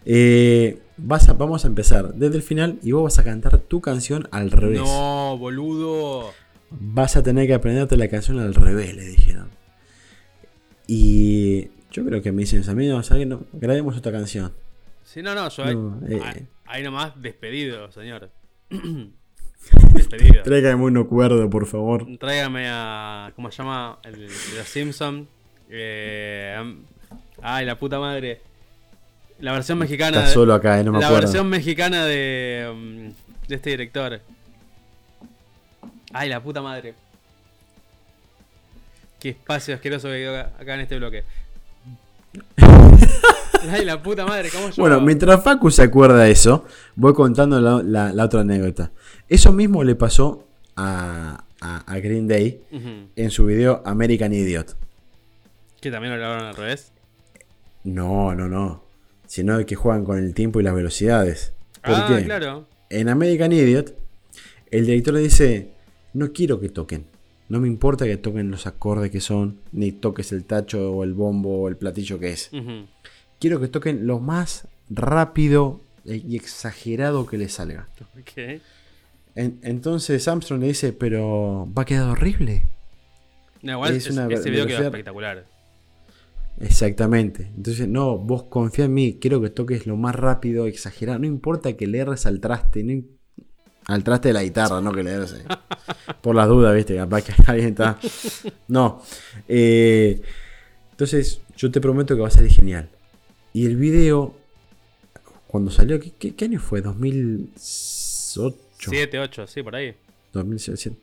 Eh, vas a, vamos a empezar desde el final y vos vas a cantar tu canción al revés.
No, boludo.
Vas a tener que aprenderte la canción al revés, le dijeron. Y yo creo que me dicen, amigos, ¿sabes qué? No, grabemos otra canción.
Sí, no, no, yo ahí,
eh.
ahí- nomás despedido, señor. despedido.
Tráigame un acuerdo, por favor.
Tráigame a. ¿Cómo se llama? El de los Simpsons. Eh, ay, la puta madre. La versión mexicana.
Estás solo acá, eh, no me
la
acuerdo.
versión mexicana de, um, de este director. Ay, la puta madre. Qué espacio asqueroso que quedó acá, en este bloque. Ay, la puta madre, ¿cómo yo?
Bueno, mientras Facu se acuerda de eso, voy contando la, la- la otra anécdota. Eso mismo le pasó a, a- a Green Day en su video American Idiot.
Que también lo grabaron al revés.
No, no, no. Sino que juegan con el tiempo y las velocidades. ¿Por
ah,
qué?
claro.
En American Idiot, el director le dice, no quiero que toquen. No me importa que toquen los acordes que son, ni toques el tacho o el bombo o el platillo que es. Quiero que toquen lo más rápido y exagerado que les salga.
Ok.
En- entonces Armstrong le dice, pero va a quedar horrible.
No, igual
Es
es-
una
ese video quedó espectacular.
Exactamente. Entonces, no, vos confía en mí, quiero que toques lo más rápido, exagerado. No importa que le erres al traste, no al traste de la guitarra, no que le eh. Por las dudas, viste, capaz que alguien está. No. Eh, entonces, yo te prometo que va a salir genial. Y el video, cuando salió, ¿qué, qué- qué año fue? ¿2008?
7, 8, sí, por ahí.
2007.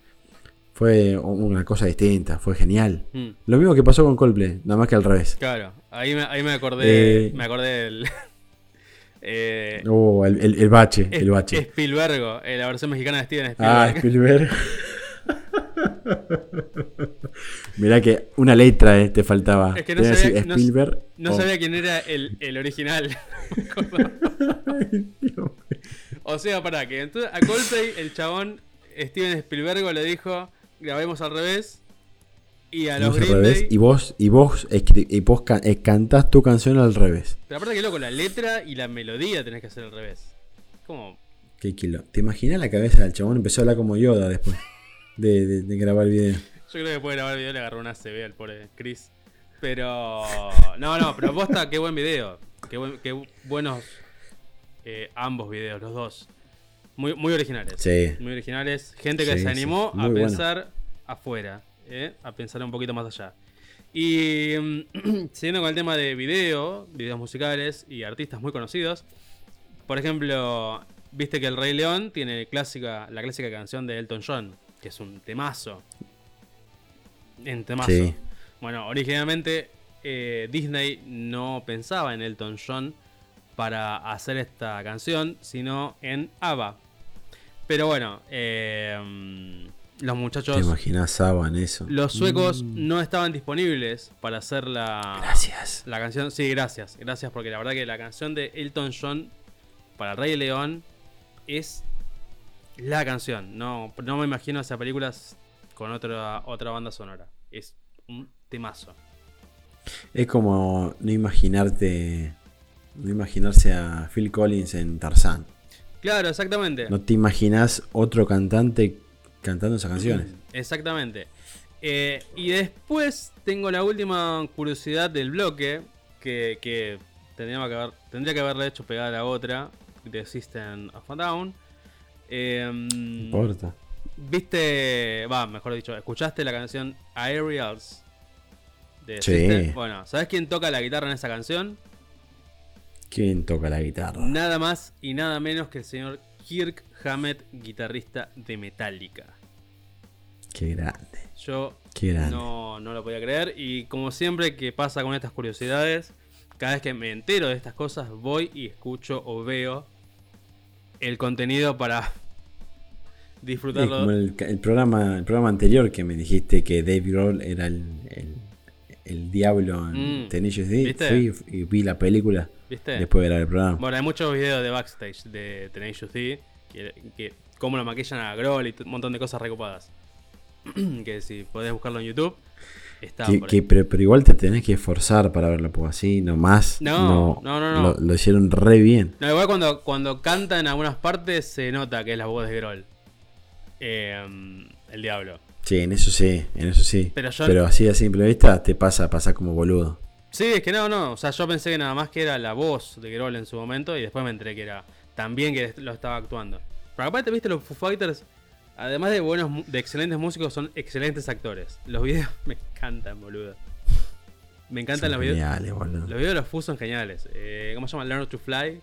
Fue una cosa distinta, fue genial.
Mm,
Lo mismo que pasó con Coldplay, nada más que al revés.
claro, ahí me, ahí me acordé.
Eh.
me acordé del. Eh,
Oh, el, el- el bache, el bache.
Spielberg, eh, la versión mexicana de Steven Spielberg.
Ah, Spielberg. Mirá que una letra eh, te faltaba.
Es que no sabía- no- no
o-
sabía quién era el, el original. O sea, para que entonces a Coldplay el chabón Steven Spielberg le dijo grabemos al revés y a los
No
Green Day.
y vos, y vos, y vos ca- eh, cantás tu canción al revés.
Pero aparte que loco, la letra y la melodía tenés que hacer al revés. Como
Qué kilo. ¿Te imaginas la cabeza del chabón? Empezó a hablar como Yoda después de, de- de grabar el video.
Yo creo que después de grabar el video le agarró una CB al pobre Chris. Pero. No, no, pero posta, qué buen video. Qué, buen- qué buenos eh, ambos videos, los dos. Muy, muy originales.
Sí.
Muy originales. Gente que
Sí,
se animó a
bueno.
pensar afuera. ¿Eh? A pensar un poquito más allá. Y mm, siguiendo con el tema de video, videos musicales y artistas muy conocidos. Por ejemplo, viste que El Rey León tiene clásica, la clásica canción de Elton John, que es un temazo. Un temazo.
Sí.
Bueno, originalmente eh, Disney no pensaba en Elton John para hacer esta canción, sino en ABBA. Pero bueno, eh, los
¿Te
muchachos,
imaginas Saba en eso?
los suecos
Mm.
no estaban disponibles para hacer la,
Gracias.
la canción. Sí, gracias, gracias, porque la verdad que la canción de Elton John para Rey León es la canción. No, no me imagino esa película con otra, otra banda sonora. Es un temazo.
Es como no imaginarte. No imaginarse a Phil Collins en Tarzán.
Claro, exactamente.
No te imaginas otro cantante cantando esas canciones.
Exactamente. Eh, y después tengo la última curiosidad del bloque que, que tendría, que haber, tendría que haberle hecho pegar a la otra de System of a Down. Eh,
No importa.
Viste, va, mejor dicho, escuchaste la canción Aerials de
Sí.
System? Bueno, ¿sabes quién toca la guitarra en esa canción?
¿Quién toca la guitarra?
Nada más y nada menos que el señor Kirk Hammett, guitarrista de Metallica.
Qué grande.
Yo
Qué grande.
no, no lo podía creer. Y como siempre que pasa con estas curiosidades, cada vez que me entero de estas cosas, voy y escucho o veo el contenido para
Es
disfrutarlo.
como el, el programa, el programa anterior que me dijiste que Dave Grohl era el, el, el diablo en
Mm.
Tenacious D. Fui y vi la película
¿Viste?
después de grabar el programa.
Bueno, hay muchos videos de backstage de Tenacious D que, que cómo lo maquillan a Grohl y un montón de cosas recopadas. que si podés buscarlo en YouTube, está
Que- que- pero, pero igual te tenés que esforzar para verlo, porque así nomás
No, no, no, no.
Lo, lo hicieron re bien.
No, igual cuando, cuando canta en algunas partes se nota que es la voz de Grohl. Eh, el diablo.
Sí, en eso sí, en eso sí.
Pero yo-
Pero así a simple vista te pasa, pasa como boludo.
Sí, es que no, no. O sea, yo pensé que nada más que era la voz de Grohl en su momento y después me enteré que era también que lo estaba actuando. Pero aparte, viste, los Foo Fighters, además de buenos, de excelentes músicos, son excelentes actores. Los videos me encantan, boludo. Me encantan
Son
los videos.
geniales, boludo.
Los videos de los Foo son geniales. Eh, ¿Cómo se llama? Learn to Fly,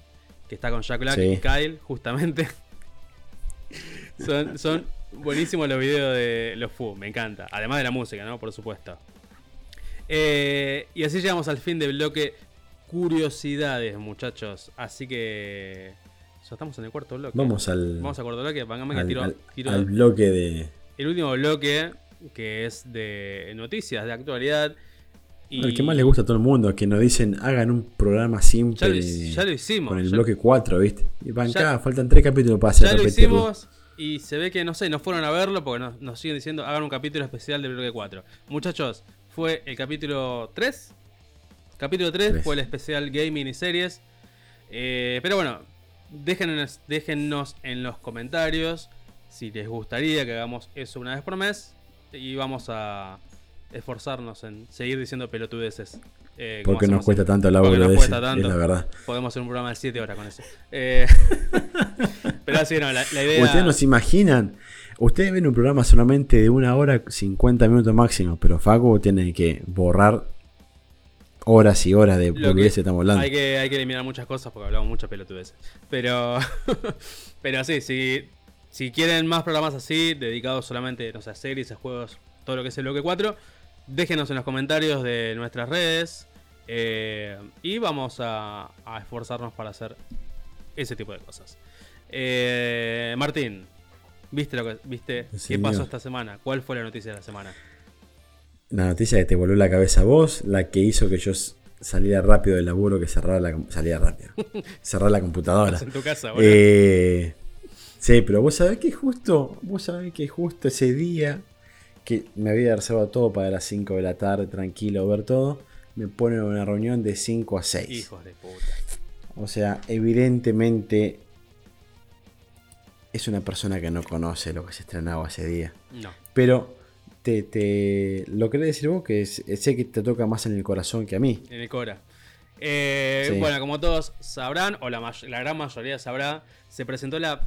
que está con Jack Black
Sí.
y Kyle, justamente. son, son buenísimos los videos de los Foo, me encanta. Además de la música, ¿no? Por supuesto. Eh, y así llegamos al fin del bloque curiosidades, muchachos. Así que. Ya estamos en el cuarto bloque.
Vamos al,
Vamos al cuarto bloque. Vangame que
al,
tiro-
al-
tiro-
al bloque de.
el último bloque, que es de noticias de actualidad. Y
El que más le gusta a todo el mundo, que nos dicen hagan un programa simple
Ya lo, hic- ya lo hicimos.
con el
ya-
bloque 4, ¿viste? Y van
Ya-
acá, faltan 3 capítulos para hacer
Ya lo hicimos y se ve que, no sé, no fueron a verlo porque nos, nos siguen diciendo hagan un capítulo especial del bloque 4. Muchachos, fue el capítulo 3. Capítulo 3
Tres.
fue el especial gaming y series. Eh, pero bueno, déjenos, déjennos en los comentarios si les gustaría que hagamos eso una vez por mes. Y vamos a esforzarnos en seguir diciendo pelotudeces Eh,
Porque nos cuesta tanto la
Porque nos cuesta
es
tanto.
la verdad.
Podemos hacer un programa de 7 horas con eso. Eh, pero así no, la, la idea.
Ustedes no se imaginan. Ustedes ven un programa solamente de una hora, 50 minutos máximo, pero Facu tiene que borrar horas y horas de
Lo que-
boludeces que estamos hablando.
Hay que, hay que eliminar muchas cosas porque hablamos mucho pelotudeces. Pero, pero sí, si, si quieren más programas así, dedicados solamente no sé, a series, a juegos, todo lo que es el bloque 4, déjenos en los comentarios de nuestras redes. eh, y vamos a, a esforzarnos para hacer ese tipo de cosas. Eh, Martín, ¿viste, lo que, viste qué
Señor.
pasó esta semana? ¿Cuál fue la noticia de la semana?
La noticia que te voló la cabeza a vos, la que hizo que yo saliera rápido del laburo, que cerrara la, salía rápido. cerrar la computadora.
En tu casa.
Eh, sí, pero vos sabés que justo, vos sabés que justo ese día que me había reservado todo para las 5 de la tarde, tranquilo, ver todo, me ponen en una reunión de 5 a 6.
Hijos de puta.
O sea, evidentemente es una persona que no conoce lo que se estrenaba ese día.
No.
Pero te, te lo querés decir vos que es- sé que te toca más en el corazón que a mí.
En el Cora. Eh,
Sí.
Bueno, como todos sabrán, o la gran mayoría sabrá, se presentó la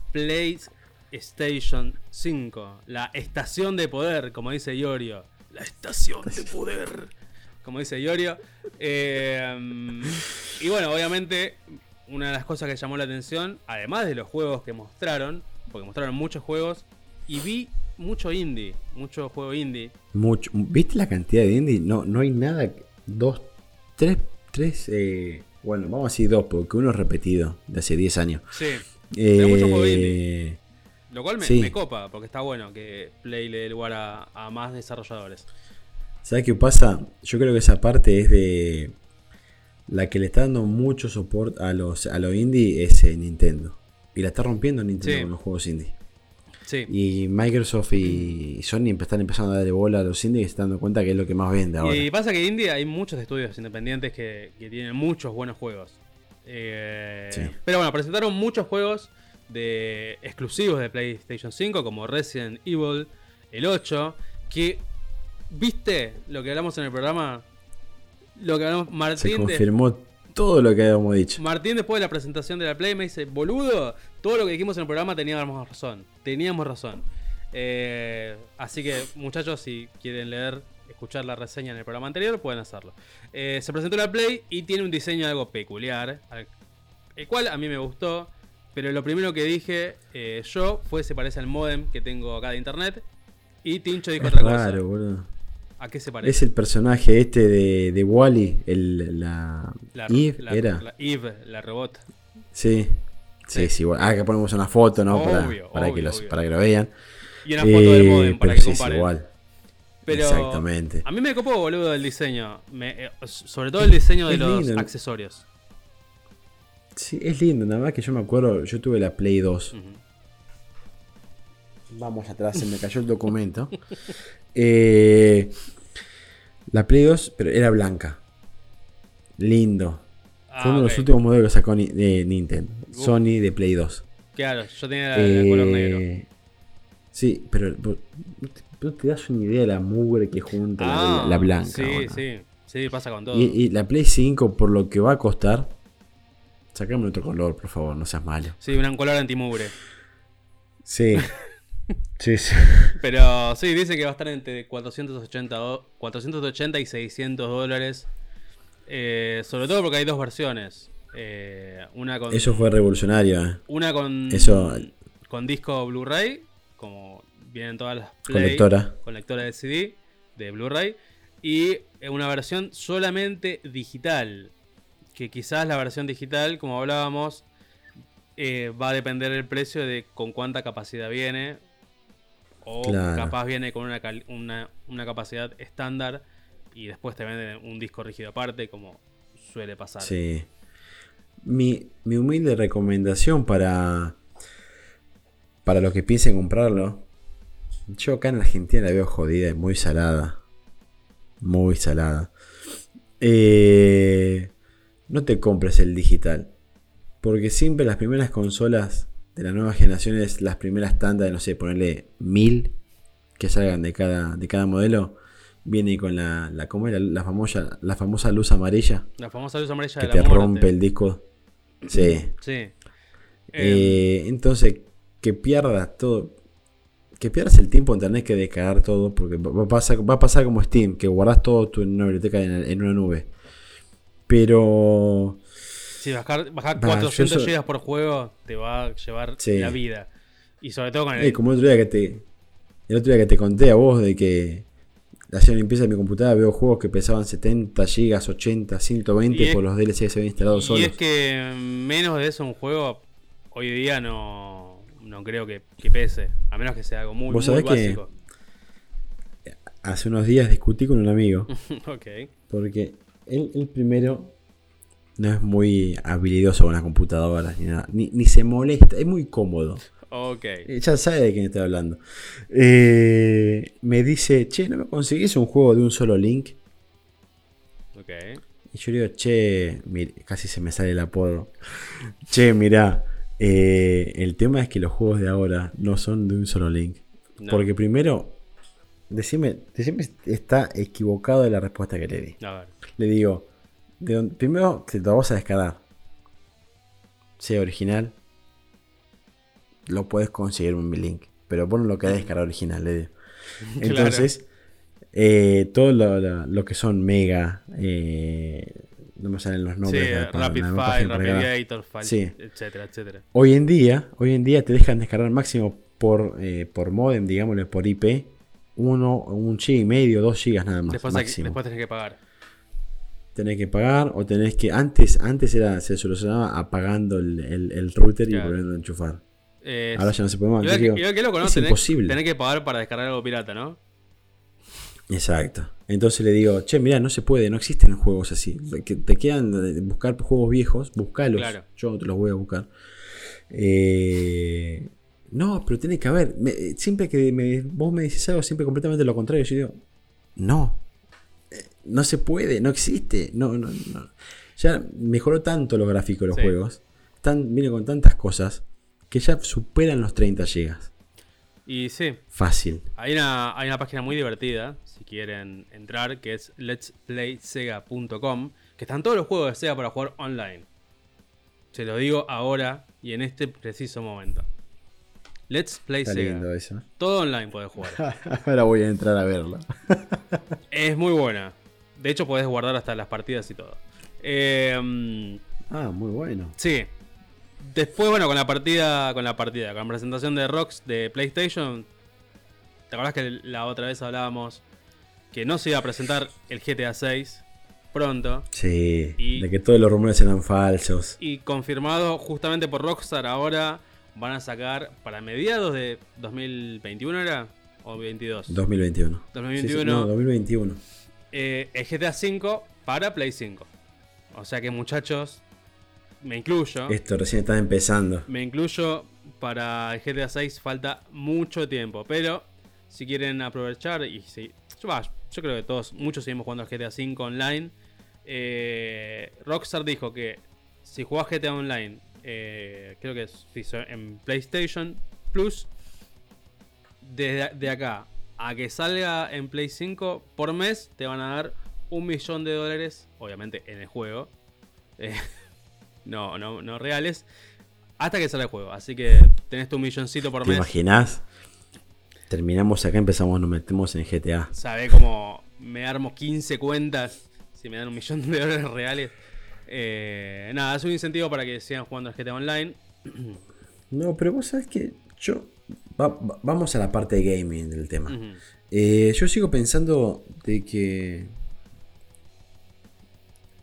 PlayStation 5, la estación de poder, como dice Iorio. La estación de poder, como dice Iorio. Eh, y bueno, obviamente, una de las cosas que llamó la atención, además de los juegos que mostraron, porque mostraron muchos juegos, y vi mucho indie, mucho juego indie.
Mucho. ¿Viste la cantidad de indie? No, no hay nada. Dos, tres, tres. eh, bueno, vamos a decir dos, porque uno es repetido de hace 10 años.
Sí, Pero mucho juego
Eh,
Lo cual me,
Sí.
me copa, porque está bueno que Play le dé lugar a, a más desarrolladores.
¿Sabes qué pasa? Yo creo que esa parte es de. La que le está dando mucho soporte a los, a los indie es eh, Nintendo. Y la está rompiendo Nintendo
Sí.
con los juegos indie.
Sí,
Y Microsoft y Sony están empezando a darle bola a los indies y se están dando cuenta que es lo que más vende ahora.
y pasa que en India hay muchos estudios independientes que, que tienen muchos buenos juegos. Eh,
Sí.
Pero bueno, presentaron muchos juegos de exclusivos de PlayStation 5, como Resident Evil, el 8, que, ¿viste lo que hablamos en el programa? Lo que hablamos,
Se
Martín, de-
confirmó todo lo que habíamos dicho.
Martín después de la presentación de la Play me dice, boludo, todo lo que dijimos en el programa teníamos razón. Teníamos razón. Eh, así que muchachos, si quieren leer, escuchar la reseña en el programa anterior, pueden hacerlo. Eh, se presentó la Play y tiene un diseño algo peculiar, el cual a mí me gustó. Pero lo primero que dije eh, yo fue se parece al modem que tengo acá de internet. Y Tincho dijo
Es
otra
raro,
cosa.
boludo.
¿A qué se parece?
Es el personaje este de, de Wally, el, la,
La,
Eve,
la-
era.
la Eve, la robot.
Sí. Sí,
Sí.
sí, igual. Ah, que ponemos una foto, ¿no? para,
Obvio,
para, que
obvio,
los,
obvio.
para que lo vean.
Y una foto del
Eh,
modem para que
sí, es
comparen.
igual.
Pero
Exactamente.
A mí me copó, boludo, el diseño. Me- eh, sobre todo el diseño de
Es
los
lindo.
accesorios.
Sí, es lindo, nada más que yo me acuerdo, yo tuve la Play 2.
Ujú.
Vamos atrás, se me cayó el documento. Eh, la Play 2, pero era blanca. Lindo.
Ah,
Fue uno de los últimos modelos que sacó Ni- de Nintendo.
Uf.
Sony de Play 2.
Claro, yo tenía la, la color negro.
Eh, Sí, pero no te, das una idea de la mugre que junta la-
Ah,
la, blanca.
Sí, sí. Sí, pasa con todo.
Y, y la Play 5, por lo que va a costar, sacame otro color, por favor, no seas malo.
Sí, un color antimugre.
Sí. sí, sí.
Pero sí, dice que va a estar entre 480, do- 480 y 600 dólares. Eh, sobre todo porque hay dos versiones. Eh, una con
Eso fue revolucionario. eh.
una con
eso-
con disco Blu-ray, como vienen todas las Play, con lectora de CD de Blu-ray y una versión solamente digital, que quizás la versión digital, como hablábamos, eh, va a depender el precio de con cuánta capacidad viene o
Claro.
capaz viene con una, una capacidad estándar y después te venden un disco rígido aparte, como suele pasar.
Sí. Mi, mi humilde recomendación para, para los que piensen comprarlo. Yo acá en Argentina la veo jodida y muy salada. Muy salada. Eh, no te compres el digital. Porque siempre las primeras consolas de las nuevas generaciones, las primeras tandas de, no sé, ponerle mil que salgan de cada, de cada modelo, viene con la, la, ¿cómo es? la, famosa, la famosa luz amarilla
La famosa luz amarilla
que
de
te
muerte.
rompe el disco. Sí.
Sí. Eh,
Eh, entonces, que pierdas todo. Que pierdas el tiempo en tener que descargar todo. Porque va va a pasar, va a pasar como Steam, que guardas todo tu, en una biblioteca en, en una nube. Pero.
Sí, bajar, bajar
Va,
400
yo so-
GB por juego te va a llevar
Sí.
la vida. Y sobre todo con el.
eh, como el otro día que te. El otro día que te conté a vos de que. Hacía limpieza de mi computadora, veo juegos que pesaban 70 GB, 80, 120
Y es-
por los DLC que se habían instalado
y
solos.
es que menos de eso un juego hoy día no, no creo que, que pese. A menos que sea algo muy,
Vos
muy
sabés que-
básico.
Hace unos días discutí con un amigo.
ok.
Porque él, él primero no es muy habilidoso con las computadoras ni nada. Ni, ni se molesta, es muy cómodo.
Ok.
Eh, Ya sabe de quién estoy hablando. Eh, me dice, che, ¿no me conseguís un juego de un solo link?
Ok.
Y yo le digo, che, casi se me sale el apodo. Che, mirá, eh, el tema es que los juegos de ahora no son de un solo link.
No.
Porque primero, decime, decime está equivocado de la respuesta que le di.
A ver.
Le digo, de dónde- primero te lo vas a descargar. Sea original. Lo puedes conseguir en mi link. Pero vos no lo querés descargar original.
Claro.
Entonces, eh, todo lo, lo- lo que son Mega, eh, no me salen los
Sí,
nombres. la-
Rapid
la
File,
página para
Rapid
acá.
Gator, File,
Sí.
etcétera, etcétera.
Hoy en día, hoy en día te dejan descargar máximo por, eh, por modem, digámosle por IP, uno, un giga y medio, dos gigas nada más.
Después,
máximo.
después tenés que pagar.
Tenés que pagar o tenés que. Antes, antes era, se solucionaba apagando el, el- el router
Claro.
y volviendo a enchufar.
Eh,
Ahora ya no se puede más.
igual,
Yo
que,
digo,
igual que loco, ¿no?
es
Tenés,
imposible.
tenés que pagar para descargar algo pirata, ¿no?
Exacto. Entonces le digo, che, mira, no se puede, no existen juegos así. Que te quedan buscar juegos viejos, buscalos.
Claro.
Yo te los voy a buscar. Eh, no, pero tiene que haber. me- siempre que me- vos me dices algo, siempre completamente lo contrario. Yo digo, no. No se puede, no existe. No, no, no. Ya mejoró tanto los gráficos de los
Sí.
juegos. Tan, viene con tantas cosas que ya superan los 30 gigas.
Y sí,
Fácil.
hay una, hay una página muy divertida, si quieren entrar, que es letsplaysega.com, que están todos los juegos de Sega para jugar online. Se lo digo ahora y en este preciso momento. Let's Play
Está
Sega.
lindo eso.
Todo online podés jugar.
Ahora voy a entrar a verlo.
es muy buena. De hecho, podés guardar hasta las partidas y todo. Eh,
Ah, muy bueno.
Sí. Después, bueno, con la partida, con la partida, con la presentación de Rocks de PlayStation, ¿te acordás que la otra vez hablábamos que no se iba a presentar el GTA 6 pronto?
Sí,
Y-
de que todos los rumores eran falsos.
Y confirmado justamente por Rockstar ahora van a sacar para mediados de 2021 era o 22.
2021.
2021.
Sí, sí, no, 2021.
Eh, el GTA 5 para Play 5. O sea que muchachos, me incluyo.
Esto recién está empezando.
Me incluyo para el GTA 6 falta mucho tiempo, pero si quieren aprovechar y si yo, creo que todos, muchos seguimos jugando al GTA 5 online. eh, Rockstar dijo que si jugás GTA Online, eh, creo que es en PlayStation Plus, desde de acá a que salga en Play 5 por mes te van a dar un millón de dólares, obviamente en el juego. eh, no, no, no reales. Hasta que salga el juego. Así que tenés tu milloncito por
¿Te
mes.
imaginas? Terminamos acá, empezamos, nos metemos en GTA.
Sabe cómo me armo 15 cuentas si me dan un millón de dólares reales. Eh, nada, es un incentivo para que sigan jugando al GTA Online.
No, pero vos sabés que yo. Va- va- vamos a la parte de gaming del tema. Eh, yo sigo pensando de que.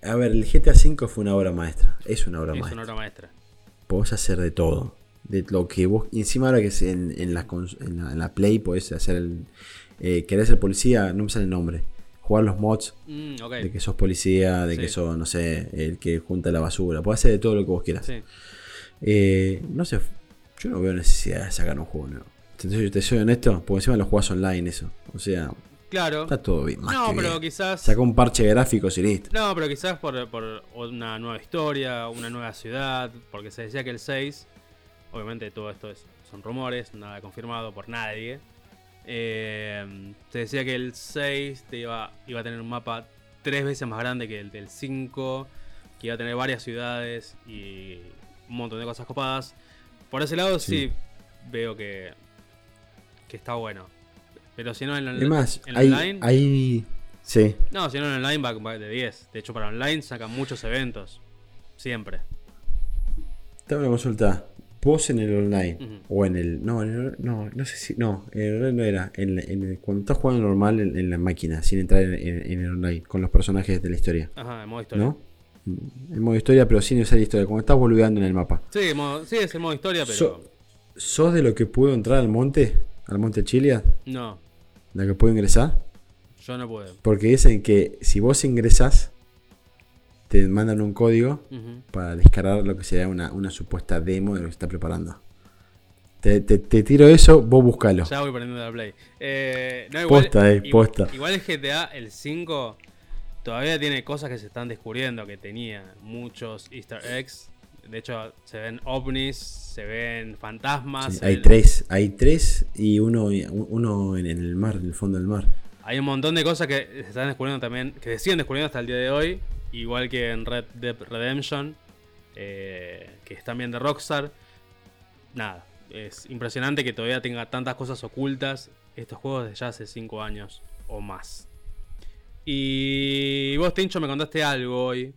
A ver, el GTA V fue una obra maestra. Es una obra
Es
maestra.
una obra maestra.
podés hacer de todo. De lo que vos. encima ahora que es en, en la, cons- en, la, en la Play podés hacer el. Eh, querés ser policía, no me sale el nombre. Jugar los mods
Mm,
de que sos policía, de
Sí.
que sos, no sé, el que junta la basura. Podés hacer de todo lo que vos quieras.
Sí.
Eh, no sé, yo no veo necesidad de sacar un juego nuevo. Te soy, te soy honesto, porque encima lo jugás online eso. O sea,
Claro.
está todo bien. Más
No,
que
pero
bien.
quizás.
Sacó un parche gráfico y listo.
No, pero quizás por, por una nueva historia, una nueva ciudad, porque se decía que el 6, obviamente todo esto es, son rumores, nada confirmado por nadie, Eh, te decía que el 6 te iba, iba a tener un mapa tres veces más grande que el del 5, que iba a tener varias ciudades y un montón de cosas copadas. Por ese lado sí,
Sí.
veo que, que está bueno. Pero si no en, el-
Además,
en
hay,
online...
hay. Sí.
No, si no en online va, de 10. De hecho para online sacan muchos eventos. Siempre.
Te una consulta. Vos en el online. O en el. No, en el- no, no sé si. No, en el online no era. En, en el- cuando estás jugando normal en, en la máquina, sin entrar en, en- en el online, con los personajes de la historia.
Ajá, en modo historia.
¿No? En modo historia, pero sin usar historia. Cuando estás boludeando en el mapa.
Sí, modo- sí, es el modo historia, pero...
So- ¿Sos de lo que pudo entrar al monte? ¿Al monte Chilia?
No,
¿La que pudo ingresar?
yo no puedo.
Porque dicen que si vos ingresás, te mandan un código para descargar lo que será una, una supuesta demo de lo que se está preparando. Te, te- te tiro eso, vos buscalo.
Ya voy prendiendo la play. Eh, no, igual,
Posta, eh, posta.
Igual el GTA, el 5, todavía tiene cosas que se están descubriendo, que tenía muchos easter eggs. De hecho, se ven ovnis, se ven fantasmas.
Sí,
se
hay
ven-
tres, hay tres y uno, uno en el mar, en el fondo del mar.
Hay un montón de cosas que se están descubriendo también, que se siguen descubriendo hasta el día de hoy. Igual que en Red Dead Redemption, eh, que es también de Rockstar. Nada, es impresionante que todavía tenga tantas cosas ocultas estos juegos de ya hace 5 años o más. Y vos, Tincho, me contaste algo hoy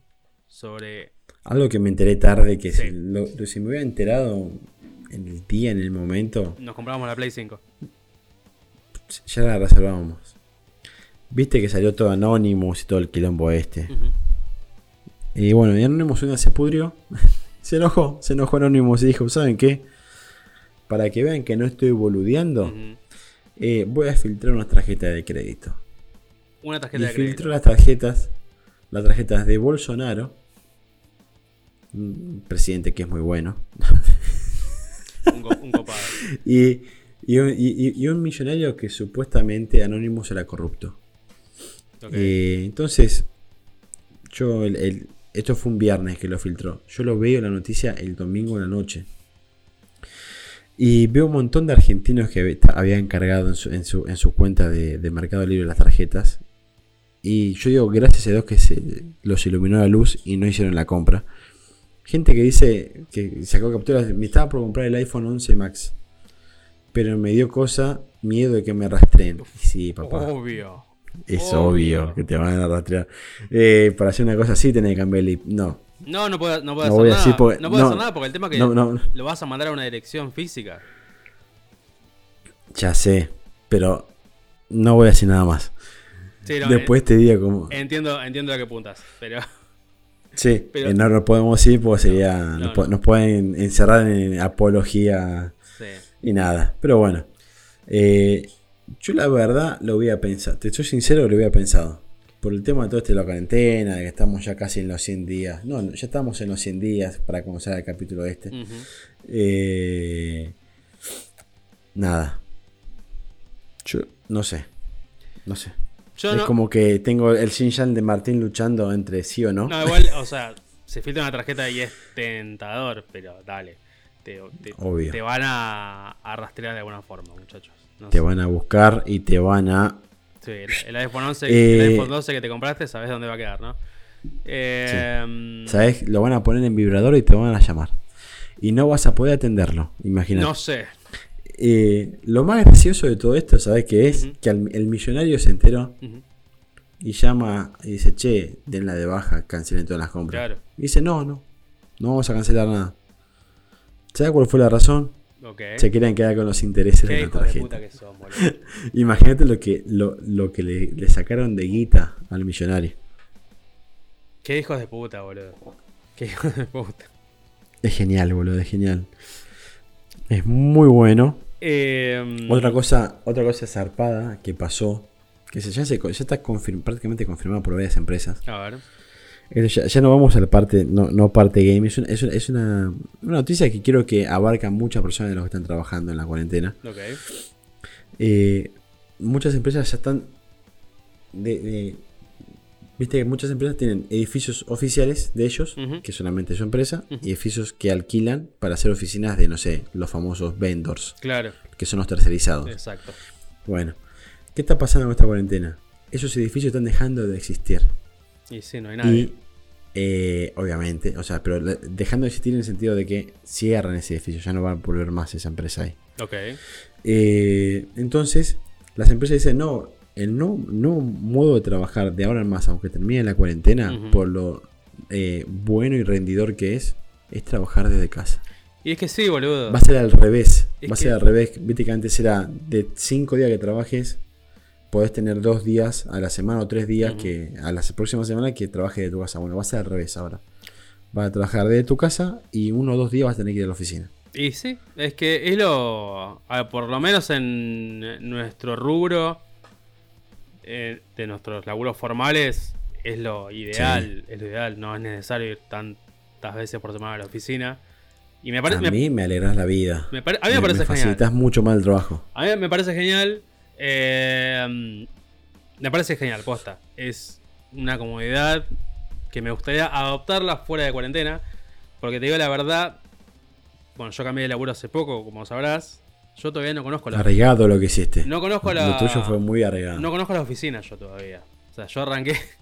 sobre...
Algo que me enteré tarde, que
Sí.
si, lo- lo- si me hubiera enterado en el día, en el momento,
Nos compramos la Play 5.
ya la reservábamos. Viste que salió todo Anonymous y todo el quilombo este. Y bueno, y Anonymous una se pudrió. se enojó, se enojó Anonymous y dijo, ¿saben qué? Para que vean que no estoy boludeando, eh, voy a filtrar una tarjeta de crédito.
Una
Y
tarjeta de crédito.
filtró las tarjetas, las tarjetas de Bolsonaro, un presidente que es muy bueno,
Un, co- un copado.
y, y un, y- y- y un millonario que supuestamente Anonymous era corrupto. Eh, entonces, yo el- el- esto fue un viernes que lo filtró. Yo lo veo la noticia el domingo en la noche. Y veo un montón de argentinos que hab- habían cargado en su, en su, en su cuenta de, de Mercado Libre las tarjetas. Y yo digo, gracias a Dios que se los iluminó la luz y no hicieron la compra. Gente que dice que sacó capturas, me estaba por comprar el iPhone 11 Max. Pero me dio cosa, miedo de que me rastreen. Sí, papá.
Obvio.
Es
Obvio.
obvio, que te van a rastrear. Eh, para hacer una cosa así tenés que cambiar el IP. No,
No, no puedo, no puedo
No
hacer nada.
porque-
no puedo
no,
hacer nada porque el tema es que
no.
lo vas a mandar a una dirección física.
ya sé. Pero no voy a decir nada más.
Sí, no,
Después te digo como...
en- entiendo, entiendo a qué puntas, pero
sí,
pero-
eh, no lo podemos decir porque sería...
no,
nos,
no.
nos pueden encerrar en apología
sí.
y nada. Pero bueno. Eh, yo la verdad lo había pensado. Te soy sincero, lo había pensado. Por el tema de todo este de la cuarentena, de que estamos ya casi en los 100 días. No, ya estamos en los 100 días para comenzar el capítulo este. Eh, nada. Yo no sé. No sé.
Yo
es
no,
como que tengo el Xinjiang de Martín luchando entre sí o no.
no, igual, o sea, se filtra una tarjeta y es tentador, pero dale. Te, te-
Obvio.
te van a, a rastrear de alguna forma, muchachos. No
Te
sé.
van a buscar y te van a.
Sí, el, el iPhone 11,
Eh,
el iPhone 12 que te compraste, sabes dónde va a quedar, ¿no? Eh,
¿Sabes? Lo van a poner en vibrador y te van a llamar. Y no vas a poder atenderlo. Imagínate.
No sé.
Eh, lo más gracioso de todo esto, ¿sabes qué es? Que al- el millonario se enteró y llama y dice, che, denla de baja, cancelen todas las compras.
Claro.
Y dice, no, no, no vamos a cancelar nada. ¿Sabes cuál fue la razón?
Ok.
Se querían quedar con los intereses de la
de
tarjeta. Imagínate lo que, lo, lo que le, le sacaron de guita al millonario.
Qué hijos de puta, boludo. Qué hijos de puta.
Es genial, boludo, es genial. Es muy bueno.
Eh,
Otra cosa, otra cosa zarpada que pasó, que ya, se, ya está confirm- prácticamente confirmada por varias empresas.
A ver.
Ya, ya no vamos a la parte, no, no parte game, es, una, es, una, es una- una noticia que quiero que abarca muchas personas de los que están trabajando en la cuarentena.
Ok.
Eh, muchas empresas ya están. De, de- Viste que muchas empresas tienen edificios oficiales de ellos,
Ujú.
que solamente es su empresa, y edificios que alquilan para hacer oficinas de, no sé, los famosos vendors,
Claro.
que son los tercerizados.
Exacto.
Bueno, ¿qué está pasando con esta cuarentena? Esos edificios están dejando de existir.
Y sí, no hay nadie.
Y, eh, obviamente, o sea, pero dejando de existir en el sentido de que cierran ese edificio, ya no va a volver más esa empresa ahí.
Ok.
Eh, entonces, las empresas dicen, no, el no, no modo de trabajar de ahora en más, aunque termine la cuarentena, por lo eh, bueno y rendidor que es, es trabajar desde casa.
Y es que sí, boludo.
Va a ser al revés.
Es
va a
que-
ser al revés. Viste que antes era de 5 días que trabajes, podés tener dos días a la semana o tres días que a la próxima semana que trabajes de tu casa. Bueno, va a ser al revés ahora. Vas a trabajar desde tu casa y uno o dos días vas a tener que ir a la oficina.
Y sí, es que es lo. ver, por lo menos en nuestro rubro, eh, de nuestros laburos formales, es lo ideal. Es lo ideal, no es necesario ir tantas veces por semana a la oficina. Y me
a
parece. me-
mí me alegras la vida.
me pare- a mí me parece genial.
facilitas mucho más el trabajo.
A mí me parece genial. eh, me parece genial, posta. Es una comodidad que me gustaría adoptarla fuera de cuarentena. Porque te digo la verdad. Bueno, yo cambié de laburo hace poco, como sabrás. Yo todavía no conozco la.
Arriesgado lo que hiciste.
No conozco la.
Lo tuyo fue muy arriesgado.
No conozco la oficina yo todavía. O sea, yo arranqué.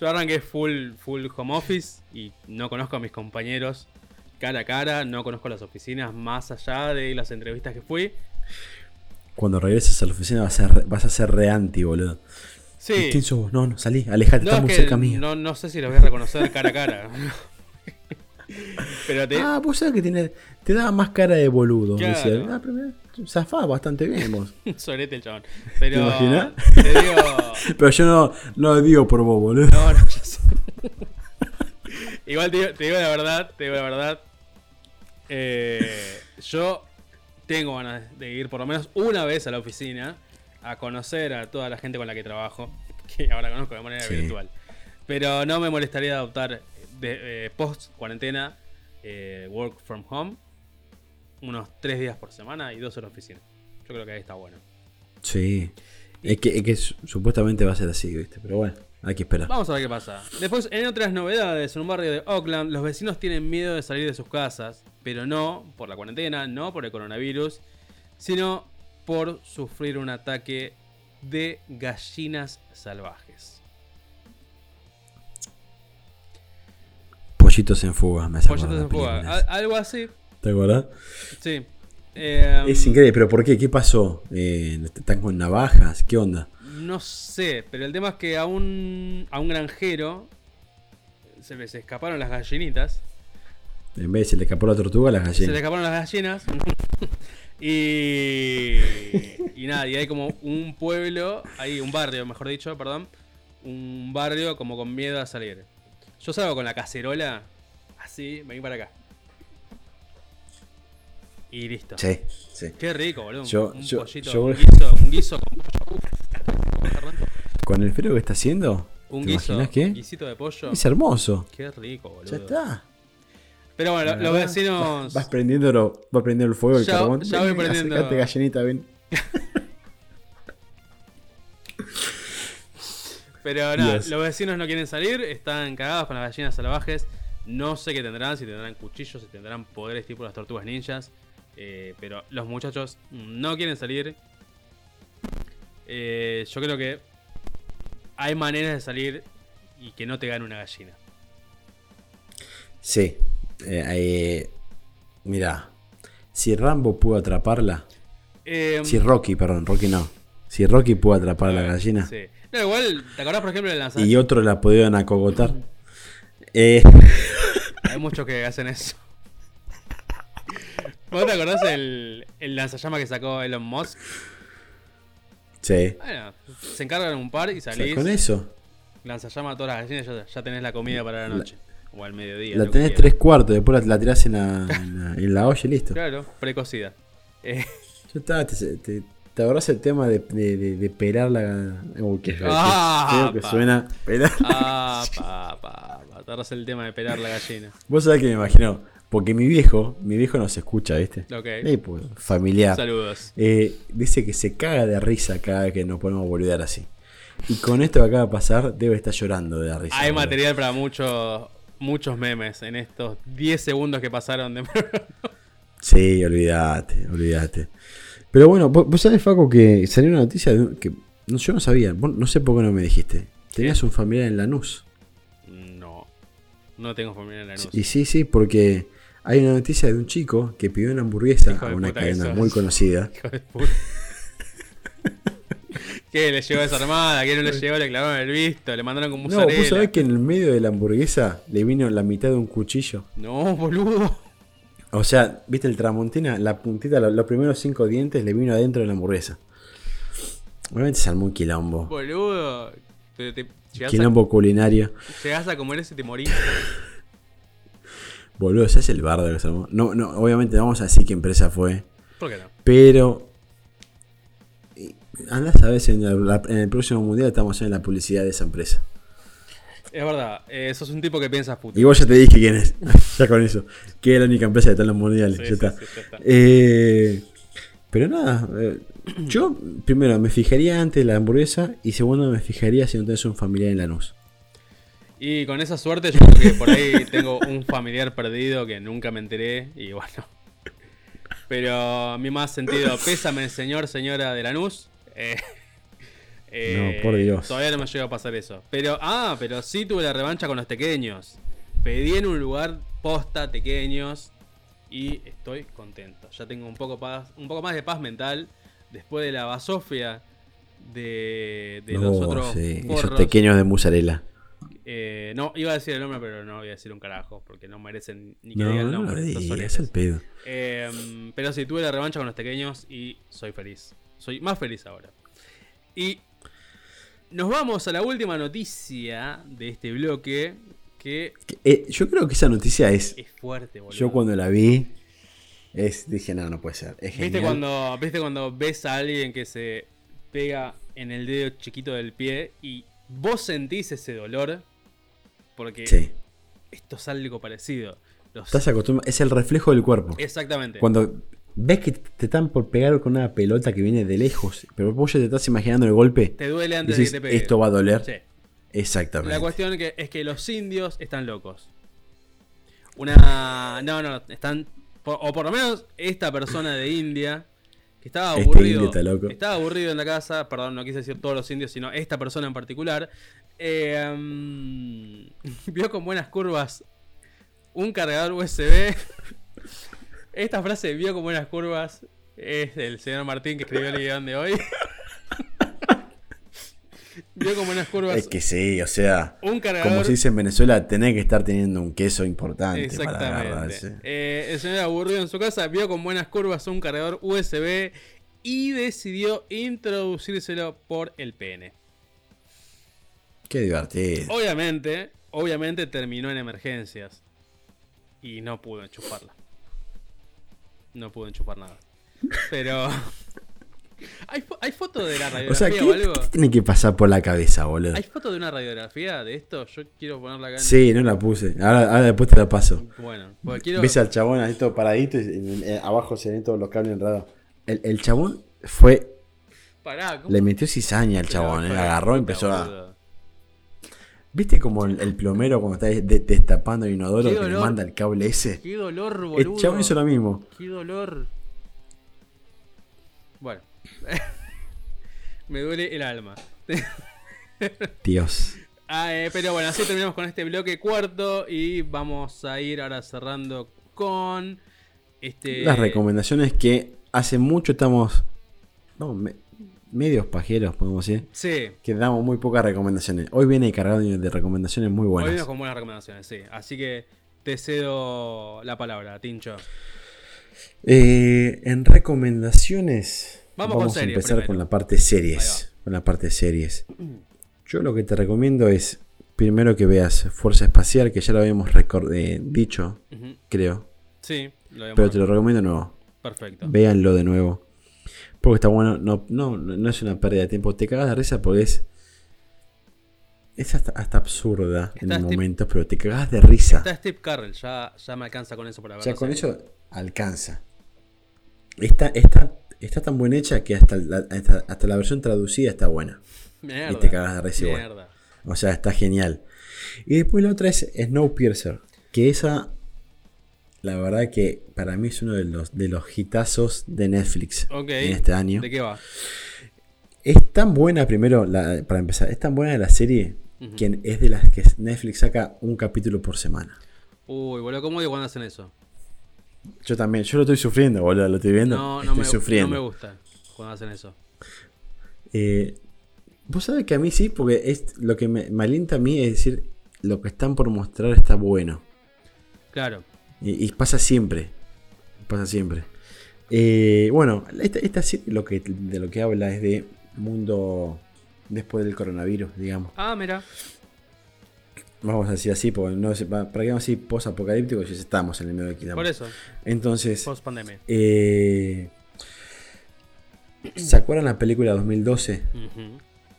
Yo arranqué full, full home office y no conozco a mis compañeros cara a cara, no conozco las oficinas más allá de las entrevistas que fui.
Cuando regreses a la oficina vas a ser, vas a ser re anti, boludo.
Sí.
¿Quién sos vos? No, no, salí, alejate,
No,
estás
es
muy cerca mío.
no, no sé si los voy a reconocer cara a cara. Pero te.
Ah, vos sabés que tiene, te daba más cara de boludo.
Claro.
Ah, pero bastante bien vos.
Sorete el chabón. Pero.
¿Te imaginas?
Te digo.
Pero yo no, no lo digo por vos, boludo.
No, no, ya sé. Igual te digo, te digo la verdad, te digo la verdad. Eh, yo tengo ganas de ir por lo menos una vez a la oficina a conocer a toda la gente con la que trabajo, que ahora conozco de manera
Sí.
virtual. Pero no me molestaría adoptar de, eh, post cuarentena eh, work from home unos tres días por semana y dos en la oficina. Yo creo que ahí está bueno.
Sí. Es que, es que su- supuestamente va a ser así, ¿viste? Pero bueno, hay que esperar.
Vamos a ver qué pasa. Después, en otras novedades, en un barrio de Oakland, los vecinos tienen miedo de salir de sus casas, pero no por la cuarentena, no por el coronavirus, sino por sufrir un ataque de gallinas salvajes.
Pollitos en fuga, me hace
Pollitos en fuga. algo así,
¿Te acuerdas?
sí. Eh,
Es increíble, pero ¿por qué? ¿Qué pasó? Eh, ¿Están con navajas? ¿Qué onda?
No sé, pero el tema es que a un, a un granjero se les escaparon las gallinitas.
En vez de se le escapó la tortuga, las
Se le
gallinas.
escaparon las gallinas. y. Y nada, y hay como un pueblo, hay un barrio, mejor dicho, perdón. Un barrio como con miedo a salir. Yo salgo con la cacerola, así, vení para acá. Y listo.
Sí, sí.
Qué rico, boludo.
Yo-
un
yo-
pollito,
yo-
un guiso, un guiso con pollo. Uf,
Con el frío que está haciendo,
un
¿te
guiso,
qué?
guisito de pollo.
Es hermoso.
Qué rico, boludo.
Ya está.
Pero bueno, los vecinos.
Vas prendiendo, vas prendiendo el fuego, el
Ya-
carbón.
ya voy prendiendo.
acercate, gallinita, ven.
Pero nada, los vecinos no quieren salir, están cagados con las gallinas salvajes. No sé qué tendrán, si tendrán cuchillos, si tendrán poderes tipo las tortugas ninjas. eh, pero los muchachos no quieren salir. Eh, yo creo que hay maneras de salir y que no te gane una gallina.
Sí. Eh, mira, si Rambo pudo atraparla,
Eh,
si Rocky, perdón, Rocky no. Si Rocky pudo atrapar a la gallina
Sí. No, igual, ¿te acordás por ejemplo del lanzar?
y otros la pudieron acogotar. Eh,
Hay muchos que hacen eso. ¿Vos te acordás el, el lanzallama que sacó Elon Musk?
sí.
Bueno, se encargan un par y
O sea,
salís.
con eso
Lanzallama a todas las gallinas, ya, ya tenés la comida para la noche. O al mediodía.
la tenés tres cuartos, después la, la tirás en la, en la, en la olla y listo.
Claro, precocida. Eh,
Ya está, te, te, te acordás el tema de, de, de, de pelar la. Uy, qué
Ah,
feo que suena. Pelar.
ah, pa, pa, pa. Te agarras el tema de pelar la gallina.
Vos sabés que me imagino. Porque mi viejo, mi viejo nos escucha, ¿viste?
Ok.
Eh, pues, familiar.
Saludos.
Eh, dice que se caga de risa cada vez que nos ponemos a boludear así. Y con esto que acaba de pasar, debe estar llorando de la risa.
Hay
boludo.
material para muchos muchos memes en estos 10 segundos que pasaron de
Sí, olvídate, olvídate. Pero bueno, vos, vos sabés, Faco, que salió una noticia de un- que no, yo no sabía. Vos no sé por qué no me dijiste. Tenías un familiar en Lanús.
No. No tengo familia en la
Y sí, sí, porque hay una noticia de un chico que pidió una hamburguesa
Hijo
a una cadena muy conocida.
Hijo de puta. ¿Qué? ¿Le llegó desarmada? ¿Qué no le llegó? Le clavaron el visto, le mandaron con
No,
musarela.
vos sabés que en el medio de la hamburguesa le vino la mitad de un cuchillo.
No, boludo.
O sea, viste el tramontina, la puntita, lo- los, primeros cinco dientes le vino adentro de la hamburguesa. Obviamente armó un quilombo.
Boludo. Te llegás,
Quilombo culinario.
a, llegás a comer ese y te morís.
Boludo, ese es el bardo que se armó. No, no, obviamente no vamos a decir qué empresa fue.
¿Por qué no?
Pero. Andás a ver si en, la- en el próximo mundial estamos en la publicidad de esa empresa.
Es verdad, eh, sos un tipo que piensa futuro.
Y vos ya te dije quién es. ya con eso. Que es la única empresa que está en los mundiales.
Sí,
ya está.
sí, ya está.
Eh, pero nada. eh, yo, primero, me fijaría antes la hamburguesa. Y segundo, me fijaría si no tenés un familiar en Lanús.
Y con esa suerte yo creo que por ahí tengo un familiar perdido que nunca me enteré y bueno. Pero a mí más sentido, pésame señor, señora de Lanús. Eh, eh,
No, por Dios.
Todavía no me llegó a pasar eso. Pero, ah, pero sí tuve la revancha con los tequeños. Pedí en un lugar posta tequeños y estoy contento. Ya tengo un poco, paz, un poco más de paz mental después de la basofia de, de los
No,
otros
sí, esos
forros.
pequeños de mozzarella.
Eh, no, iba a decir el nombre, pero no voy a decir un carajo, porque no merecen ni que
No,
diga el
no
nombre. los
digas,
soletes.
el pedo.
Eh, pero sí, tuve la revancha con los pequeños y soy feliz. Soy más feliz ahora. Y nos vamos a la última noticia de este bloque, que
Eh, yo creo que esa noticia es.
es fuerte, boludo.
Yo cuando la vi. Es, dije, no, no puede ser. Es
¿Viste cuando, ¿Viste cuando ves a alguien que se pega en el dedo chiquito del pie y vos sentís ese dolor? Porque
Sí.
esto es algo parecido. Los-
Estás acostumbrado. Es el reflejo del cuerpo.
Exactamente.
Cuando ves que te están por pegar con una pelota que viene de lejos, pero vos ya te estás imaginando el golpe,
Te duele antes de que te pegue.
esto va a doler.
Sí.
Exactamente.
La cuestión que, es que los indios están locos. Una. No, no, están. O por lo menos esta persona de India. Que estaba
Este
aburrido.
indio está loco.
Estaba aburrido en la casa. Perdón, no quise decir todos los indios, sino esta persona en particular. eh, mm, vio con buenas curvas un cargador USB. Esta frase vio con buenas curvas. Es del señor Martín que escribió el guion de hoy. vio con buenas curvas
Es que sí, o sea,
un cargador.
como se dice en Venezuela, tenés que estar teniendo un queso importante
Exactamente. Eh, el señor aburrido en su casa vio con buenas curvas un cargador USB y decidió introducírselo por el pene.
Qué divertido.
Obviamente, obviamente terminó en emergencias y no pudo enchufarla. No pudo enchufar nada. Pero ¿Hay, fo- hay foto de la
O sea,
radiografía
¿qué,
o algo?
qué tiene que pasar por la cabeza, boludo?
¿Hay foto de una radiografía de esto? Yo quiero ponerla acá. en-
Sí, no la puse. Ahora, ahora después te la paso.
Bueno, porque quiero
Ves al chabón ahí todo paradito y en- abajo se ven todos los cables enredados. El, el chabón fue.
Pará, ¿cómo?
Le metió cizaña al chabón, eh, agarró y empezó a. ¿Viste como el, el plomero cuando está de- destapando el inodoro que le manda el cable ese?
Qué dolor,
El
boludo.
chabón hizo lo mismo.
Qué dolor. Bueno. Me duele el alma.
Dios.
Ah, eh, pero bueno, así terminamos con este bloque cuarto y vamos a ir ahora cerrando con este
Las recomendaciones que hace mucho estamos. No, me- medios pajeros, podemos decir.
Sí,
Que damos muy pocas recomendaciones. Hoy viene cargado de recomendaciones muy
hoy
buenas.
venimos con buenas recomendaciones, sí. Así que te cedo la palabra, Tincho.
Eh, en recomendaciones,
Vamos
vamos,
con
a empezar
primero.
con la parte series. Con la parte series. Yo lo que te recomiendo es primero que veas Fuerza Espacial, que ya lo habíamos eh, dicho,
Ujú.
creo.
Sí, lo.
Pero te lo recomiendo de nuevo.
Perfecto.
Véanlo de nuevo. Porque está bueno. No, no, no es una pérdida de tiempo. Te cagas de risa porque es. Es hasta, hasta absurda en
Está Steve-
momento, pero te cagas de risa.
Está Steve Carrell, ya, ya me alcanza con eso para ver.
Ya con
serie.
eso alcanza. Está, está, está tan buena hecha que hasta la, hasta, hasta la versión traducida está buena.
Mierda.
Y te cagas de risa igual. O sea, está genial. Y después la otra es Snowpiercer. Que esa la verdad que para mí es uno de los, de los hitazos de Netflix en este año.
¿De qué va?
Es tan buena, primero, la- para empezar, es tan buena la serie
Ujú.
que es de las que Netflix saca un capítulo por semana.
Uy, boludo, ¿cómo digo cuando hacen eso?
Yo también, yo lo estoy sufriendo, boludo, lo estoy viendo.
No, no
estoy
me,
sufriendo.
no me gusta cuando hacen eso.
Eh, Vos sabés que a mí sí, porque es lo que me, me alienta a mí es decir, lo que están por mostrar está bueno.
Claro.
Y, y pasa siempre. Pasa siempre. Eh, bueno, esta, esta serie lo que, de lo que habla es de mundo después del coronavirus, digamos.
Ah, mira.
Vamos a decir así, porque no para que vamos así post-apocalíptico si estamos en el medio de quilombo.
Por eso,
Entonces,
post pandemia.
eh, ¿se acuerdan la película 2012?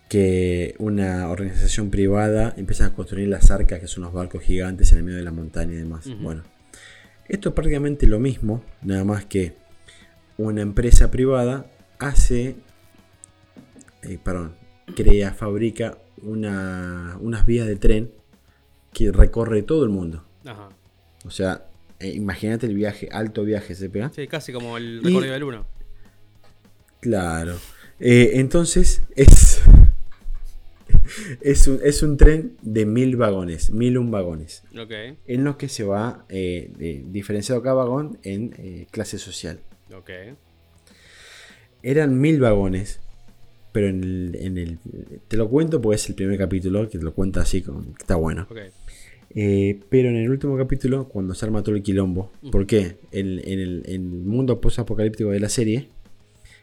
que una organización privada empieza a construir las arcas, que son los barcos gigantes en el medio de la montaña y demás. Bueno, esto es prácticamente lo mismo, nada más que una empresa privada hace, eh, perdón, crea, fabrica una, unas vías de tren que recorre todo el mundo.
Ajá.
O sea, eh, imagínate el viaje, alto viaje se pega.
Sí, casi como el
Y-
recorrido del 1.
Claro. Eh, entonces es, es, un, es un tren de mil vagones, mil un vagones, en los que se va eh, eh, diferenciado cada vagón en eh, clase social. Eran mil vagones, pero en el, en el- Te lo cuento porque es el primer capítulo, que te lo cuenta así, con, está bueno. Eh, pero en el último capítulo, cuando se arma todo el quilombo,
Ujú.
¿por qué? En, en el, en el mundo post-apocalíptico de la serie,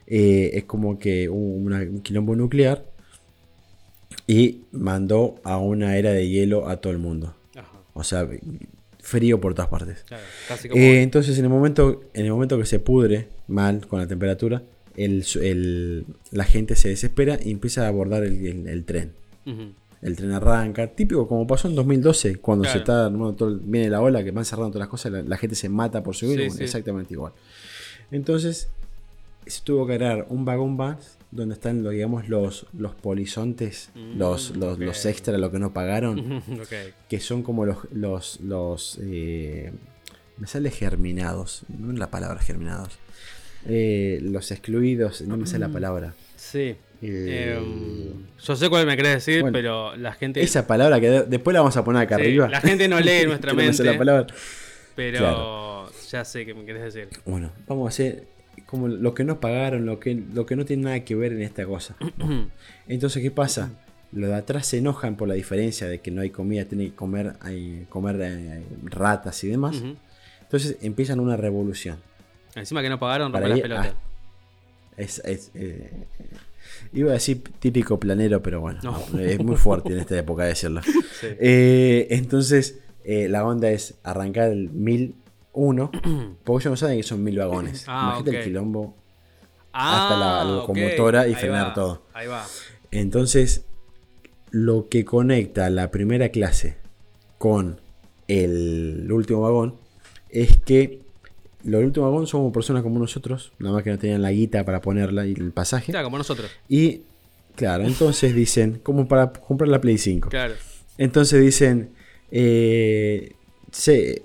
eh, es como que una- un quilombo nuclear y mandó a una era de hielo a todo el mundo.
Ajá.
O sea, frío por todas partes.
Claro, casi como.
Eh, entonces, en el, momento, en el momento que se pudre mal con la temperatura, el, el- la gente se desespera y empieza a abordar el- tren el tren arranca, típico como pasó en 2012, cuando
Claro.
se está armando todo el- viene la ola, que van cerrando todas las cosas, la, la gente se mata por subir,
Sí,
bueno,
sí.
exactamente igual. Entonces, se tuvo que crear un vagón más donde están, digamos, los, los polizontes,
Mm,
los, los, los
ok.
extras, lo que no pagaron, que son como los, los, los eh, me sale germinados, no es la palabra germinados, Eh, los excluidos, no me sale la palabra.
Sí.
Eh,
Em, yo sé cuál me querés decir,
bueno,
pero la gente.
esa palabra que de- después la vamos a poner acá
Sí,
arriba.
La gente no lee nuestra
Que no me sale
mente.
la palabra.
Pero
Claro.
ya sé qué me querés decir.
Bueno, vamos a hacer como lo que no pagaron, lo que, lo que no tiene nada que ver en esta cosa. Entonces, ¿qué pasa? Los de atrás se enojan por la diferencia de que no hay comida, tienen que comer, hay, comer eh, ratas y demás. Entonces empiezan una revolución.
Encima que no pagaron,
Para
rompe las pelotas.
Es, es, eh, iba a decir típico planero, pero bueno,
No.
es muy fuerte en esta época decirlo.
Sí.
Eh, entonces, eh, la onda es arrancar el 1001, porque ellos no saben que son mil vagones.
Ah,
Imagínate el quilombo hasta la
Ah,
locomotora y
Ahí
frenar
va,
todo.
Ahí va.
Entonces, lo que conecta la primera clase con el último vagón es que los últimos vagón somos personas como nosotros, nada más que no tenían la guita para ponerla y el pasaje.
Claro, como nosotros.
Y claro, entonces dicen, como para comprar la Play 5.
Claro.
Entonces dicen, eh, se-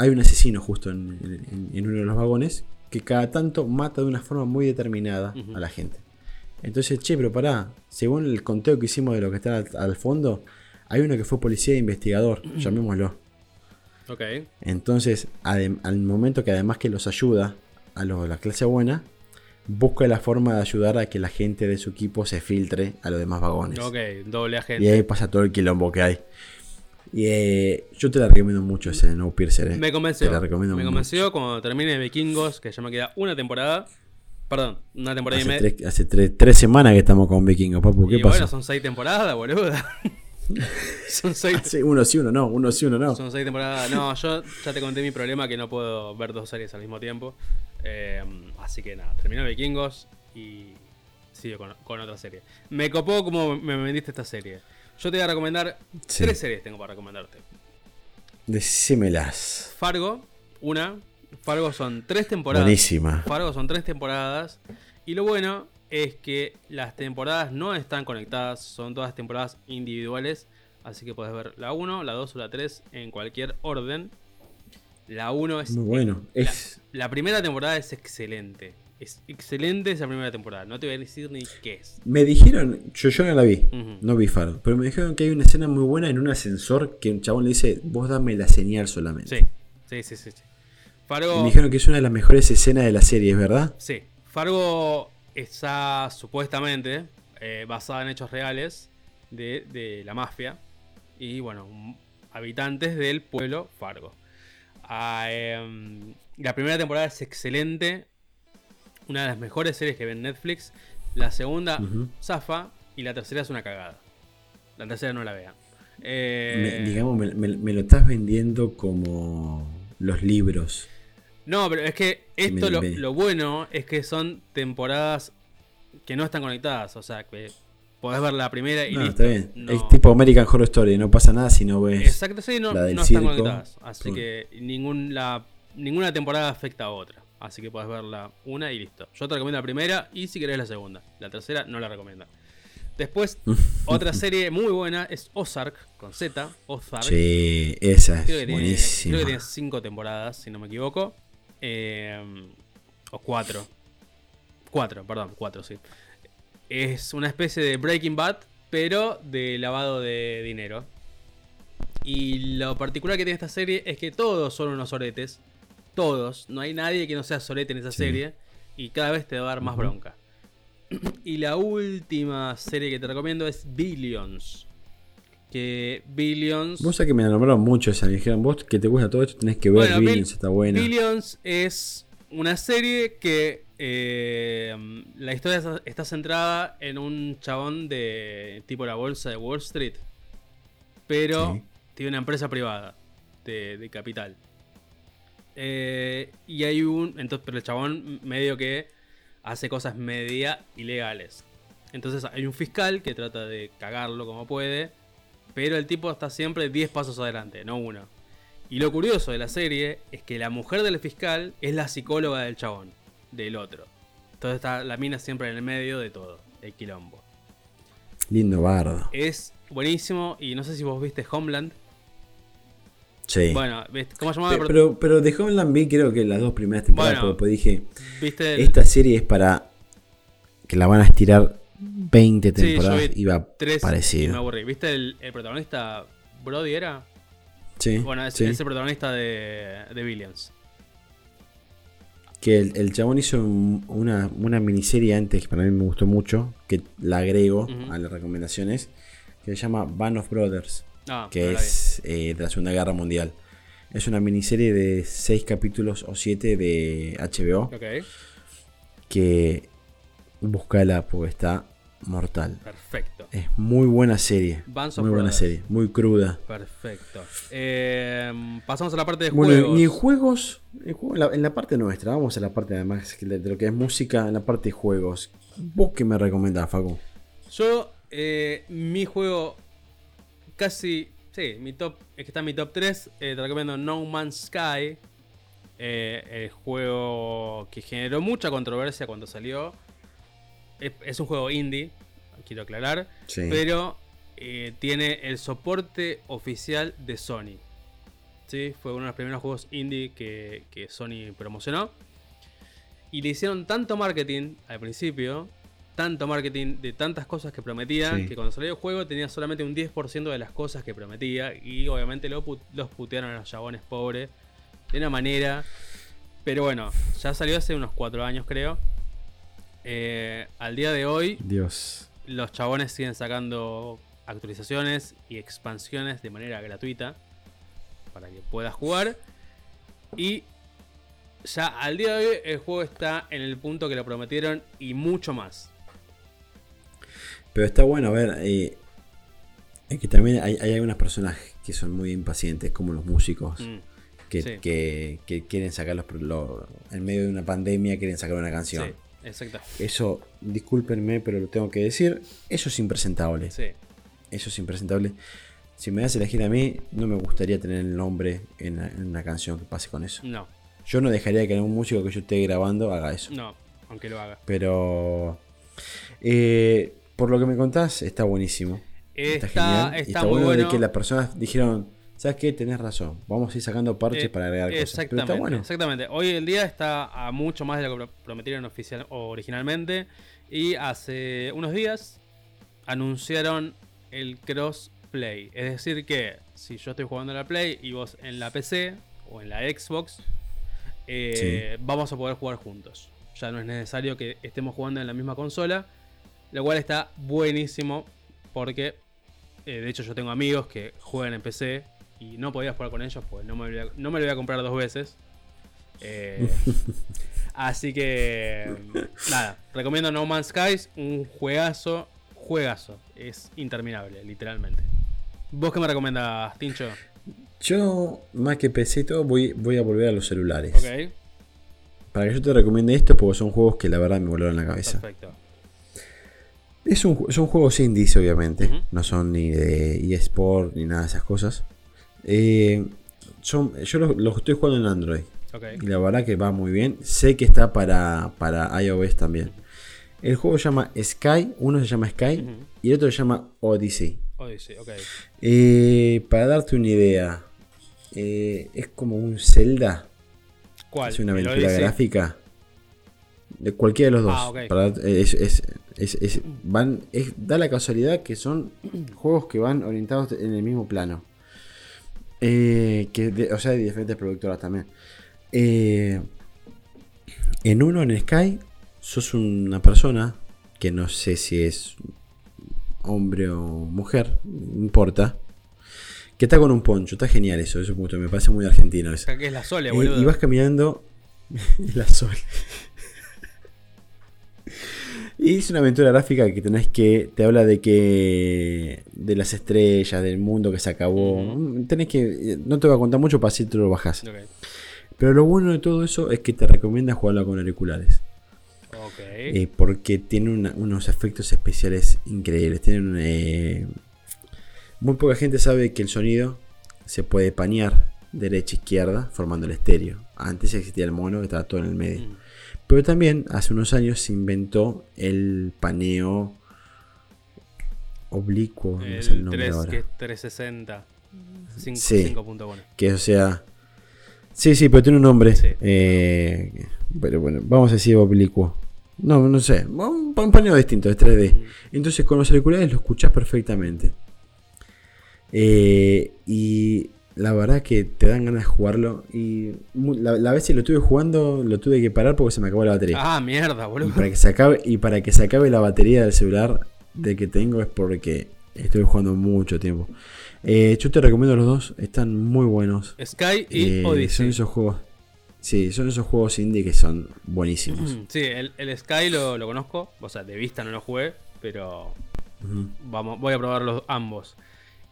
hay un asesino justo en, en- en uno de los vagones que cada tanto mata de una forma muy determinada a la gente. Entonces, che, pero pará, según el conteo que hicimos de lo que está al, al fondo, hay uno que fue policía e investigador, llamémoslo.
Ok.
Entonces, adem- al momento que además que los ayuda a los- la clase buena, busca la forma de ayudar a que la gente de su equipo se filtre a los demás vagones.
Ok, doble agente.
Y ahí pasa todo el quilombo que hay. Y eh, yo te la recomiendo mucho ese No Piercer. eh.
Me convenció.
Te la recomiendo
me
mucho.
convenció cuando termine Vikingos, que ya me queda una temporada. Perdón, una temporada y media.
tres, hace tres, tres semanas que estamos con Vikingos, papu. ¿Qué
Y
pasa?
bueno, son seis temporadas, boluda. son seis.
Sí, uno sí, uno no. Uno sí, uno no.
Son seis temporadas. No, yo ya te conté mi problema que no puedo ver dos series al mismo tiempo. Eh, así que nada, terminó Vikingos y sigo con, con otra serie. Me copó como me vendiste esta serie. Yo te voy a recomendar
Sí.
tres series tengo para recomendarte.
Decímelas.
Fargo, una. Fargo son tres temporadas.
Buenísima.
Fargo son tres temporadas. Y lo bueno es que las temporadas no están conectadas, son todas temporadas individuales. Así que puedes ver la 1, la 2 o la 3 en cualquier orden. La 1 es.
Muy bueno.
La,
Es,
la primera temporada es excelente. Es excelente esa primera temporada. No te voy a decir ni qué es.
me dijeron, yo, yo no la vi, no vi Fargo, pero me dijeron que hay una escena muy buena en un ascensor que un chabón le dice, vos dame la señal solamente.
Sí, sí, sí, sí. sí. Fargo.
me dijeron que es una de las mejores escenas de la serie, ¿es verdad?
Sí, Fargo está supuestamente eh, basada en hechos reales de, de la mafia y, bueno, habitantes del pueblo Fargo. Ah, em, la primera temporada es excelente, una de las mejores series que ve en Netflix. La segunda,
Ujú.
zafa, y la tercera es una cagada. La tercera no la vean.
Me-
Eh,
digamos, me, me- me lo estás vendiendo como los libros.
No, pero es que esto lo, bueno es que son temporadas que no están conectadas. O sea, que podés ver la primera y
No,
listo.
está bien.
No.
Es tipo American Horror Story, no pasa nada si no ves.
Exacto, sí, no,
la del
no están conectadas. Así
pum.
que ningún, la, ninguna temporada afecta a otra. Así que podés verla una y listo. Yo te recomiendo la primera y si querés la segunda. La tercera no la recomiendo. Después, otra serie muy buena es Ozark, con Z. Ozark.
Sí, esa
Creo que,
es
tiene, creo que tiene cinco temporadas, si no me equivoco. Eh, o cuatro. Cuatro, perdón, cuatro, sí. Es una especie de Breaking Bad, pero de lavado de dinero. Y lo particular que tiene esta serie es que todos son unos oretes. Todos. No hay nadie que no sea sorete en esa
Sí.
serie. Y cada vez te va a dar más bronca. Y la última serie que te recomiendo es Billions. Que Billions.
Vos sabés que me la nombraron mucho esa. Me dijeron, vos que te gusta todo esto, tenés que ver
Bueno, Bill-
Billions, está buena.
Billions es una serie que eh, la historia está- está centrada en un chabón de tipo la bolsa de Wall Street, pero
Sí.
tiene una empresa privada de, de capital. Eh, y hay un. Entonces, pero el chabón medio que hace cosas media ilegales. Entonces hay un fiscal que trata de cagarlo como puede. Pero el tipo está siempre 10 pasos adelante, no uno. Y lo curioso de la serie es que la mujer del fiscal es la psicóloga del chabón, del otro. Entonces está la mina siempre en el medio de todo, el quilombo.
Lindo bardo.
Es buenísimo y no sé si vos viste Homeland.
Sí.
Bueno. ¿cómo se llamaba?
Pe- pero, pero de Homeland vi creo que las dos primeras temporadas,
Bueno.
porque dije,
¿Viste el-
esta serie es para que la van a estirar 20
Sí, yo
temporadas y va
tres y me
parecido.
aburrí. ¿Viste el, el protagonista Brody era?
Sí,
Bueno, es,
sí.
es el protagonista de, de Billions.
Que el, el chabón hizo un- una, una miniserie antes que para mí me gustó mucho, que la agrego a las recomendaciones, que se llama Band of Brothers,
Ah,
que es eh, de la Segunda Guerra Mundial. Es una miniserie de 6 capítulos o 7 de HBO,
Ok,
que buscala porque está mortal.
perfecto.
Es muy buena serie.
Bands
Muy buena
Brothers.
serie, muy cruda.
Perfecto. Eh, pasamos a la parte de
Bueno,
juegos.
ni en juegos, en, juego- en la, en la parte nuestra, vamos a la parte además de, de lo que es música, en la parte de juegos. ¿Vos qué me recomendás, Facu?
Yo, eh, mi juego casi. Sí, mi top. Es que está en mi top 3. eh, te recomiendo No Man's Sky. eh, el juego que generó mucha controversia cuando salió. Es, es un juego indie, quiero aclarar.
Sí.
Pero eh, tiene el soporte oficial de Sony. ¿Sí? Fue uno de los primeros juegos indie que, que Sony promocionó. Y le hicieron tanto marketing al principio, tanto marketing de tantas cosas que prometían,
Sí.
que cuando salió el juego tenía solamente un 10% de las cosas que prometía. Y obviamente lo los putearon a los chabones pobres de una manera. Pero bueno, ya salió hace unos 4 años creo. Eh, al día de hoy
Dios.
los chabones siguen sacando actualizaciones y expansiones de manera gratuita para que puedas jugar. Y ya al día de hoy el juego está en el punto que lo prometieron y mucho más.
Pero está bueno, a ver, eh, es que también hay, hay algunas personas que son muy impacientes, como los músicos,
Mm,
que,
sí.
que- que quieren sacar los, en medio de una pandemia, quieren sacar una canción.
sí, exacto.
Eso, discúlpenme, pero lo tengo que decir, eso es impresentable.
Sí,
Eso es impresentable. Si me das a elegir a mí, no me gustaría tener el nombre en, en una canción que pase con eso.
no,
Yo no dejaría que algún músico que yo esté grabando haga eso.
no, aunque lo haga.
Pero eh, por lo que me contás, está buenísimo.
Está,
genial. Y
está
bueno,
bueno.
de que las personas dijeron, ¿sabes qué? Tenés razón. Vamos a ir sacando parches
Eh,
para agregar cosas. Pero
Exactamente,
está bueno.
exactamente. Hoy en día está a mucho más de lo que pro- prometieron oficial, originalmente. Y hace unos días anunciaron el crossplay. Es decir que si yo estoy jugando en la Play y vos en la PC o en la Xbox, eh, vamos a poder jugar juntos. Ya no es necesario que estemos jugando en la misma consola. Lo cual está buenísimo porque eh, de hecho yo tengo amigos que juegan en PC y no podía jugar con ellos porque no me, lo voy a- no me lo voy a comprar dos veces. Eh, así que nada, recomiendo No Man's Skies, un juegazo, juegazo. Es interminable, literalmente. ¿Vos qué me recomendás, Tincho?
Yo, más que PC y todo, voy, voy a volver a los celulares.
Ok,
Para que yo te recomiende esto, porque son juegos que la verdad me volaron la cabeza.
perfecto.
Es un, son juegos indies, obviamente.
Ujú.
No son ni de eSport ni nada de esas cosas. Eh, son, yo los, los estoy jugando en Android. Y la verdad que va muy bien. Sé que está para, para iOS también. El juego se llama Sky. Uno se llama Sky y el otro se llama Odyssey.
Odyssey, ok.
Eh, para darte una idea, eh, es como un Zelda.
¿Cuál?
Es una
¿El
aventura gráfica. De cualquiera de los dos.
Ah.
Para es- es- es- van, es- da la casualidad que son juegos que van orientados en el mismo plano. Eh, que de- o sea, de diferentes productoras también. Eh, en uno, en Sky, sos una persona que no sé si es hombre o mujer, no importa. Que está con un poncho, está genial eso, eso me parece muy argentino eso.
Que es la Sole, boludo.
y vas caminando. la sol. Y es una aventura gráfica que tenés que. Te habla de que. de las estrellas, del mundo que se acabó. Tenés que. No te voy a contar mucho para si tú lo bajás.
Ok,
Pero lo bueno de todo eso es que te recomienda jugarlo con auriculares. Eh, porque tiene una- unos efectos especiales increíbles. Tienen, eh, muy poca gente sabe que el sonido se puede panear derecha izquierda formando el estéreo. Antes existía el mono que estaba todo en el medio.
Mm.
Pero también hace unos años se inventó el paneo oblicuo. no me sale el
El
nombre
3,
ahora.
que es 360. 5,
Sí.
5.1.
Que o sea. Sí, sí, pero tiene un nombre.
Sí.
Eh, pero bueno, vamos a decir oblicuo. No, no sé. Un, un paneo distinto, es 3D. Entonces con los auriculares lo escuchás perfectamente. Eh, y la verdad que te dan ganas de jugarlo. Y la, la vez que lo estuve jugando, lo tuve que parar porque se me acabó la batería.
Ah, mierda,
Y
boludo.
para que se acabe, y para que se acabe la batería del celular de que tengo es porque estuve jugando mucho tiempo. Eh, yo te recomiendo los dos, están muy buenos.
Sky y
Eh, son
Odyssey.
esos juegos. Sí, son esos juegos indie que son buenísimos.
Sí, el, el Sky lo, lo conozco. O sea, de vista no lo jugué, pero vamos, voy a probarlos ambos.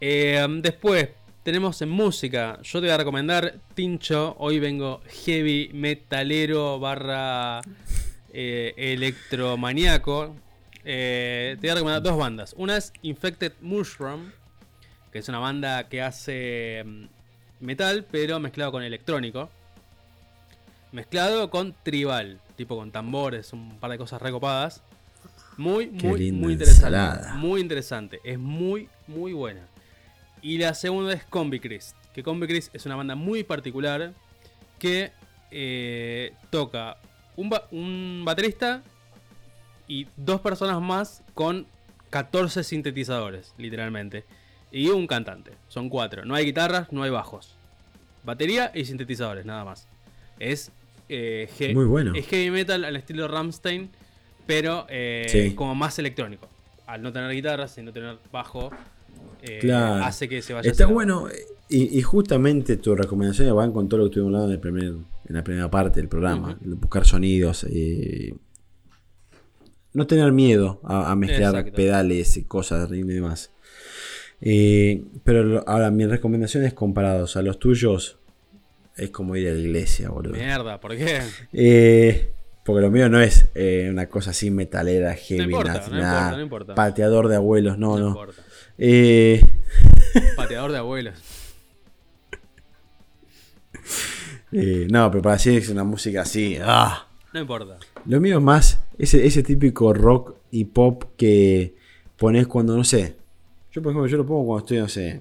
Eh, después, tenemos en música. Yo te voy a recomendar Tincho. Hoy vengo heavy metalero barra eh, electromaniaco. Eh, te voy a recomendar dos bandas. Una es Infected Mushroom, que es una banda que hace mm, metal, pero mezclado con electrónico. Mezclado con tribal, tipo con tambores, un par de cosas recopadas. Muy,
Qué
muy, muy interesante.
ensalada.
Muy interesante. Es muy, muy buena. Y la segunda es Combi Chris. Que Combi Chris es una banda muy particular que eh, toca un, ba- un baterista y dos personas más con 14 sintetizadores, literalmente. Y un cantante. Son cuatro. No hay guitarras, no hay bajos. Batería y sintetizadores, nada más. Es, eh,
Muy bueno.
es heavy metal al estilo Ramstein, pero eh,
Sí.
como más electrónico. Al no tener guitarras y no tener bajo, eh,
Claro.
hace que se vaya
Está bueno. Y, y justamente tus recomendaciones van con todo lo que estuvimos hablando en, el primer, en la primera parte del programa. Buscar sonidos. eh, no tener miedo a, a mezclar
Exacto.
pedales y cosas y demás. Eh, pero ahora, mis recomendaciones comparados a los tuyos es como ir a la iglesia, boludo.
Mierda, ¿por qué?
Eh, porque lo mío no es eh, una cosa así metalera,
No
heavy,
importa,
nada,
no
nada,
importa, no importa.
pateador de abuelos, no, no.
importa.
Eh,
Pateador de abuelos.
eh, no, pero para decir es una música así. ah.
No importa.
Lo mío es más ese, ese típico rock y pop que pones cuando, no sé. Yo, por ejemplo, yo lo pongo cuando estoy, no sé,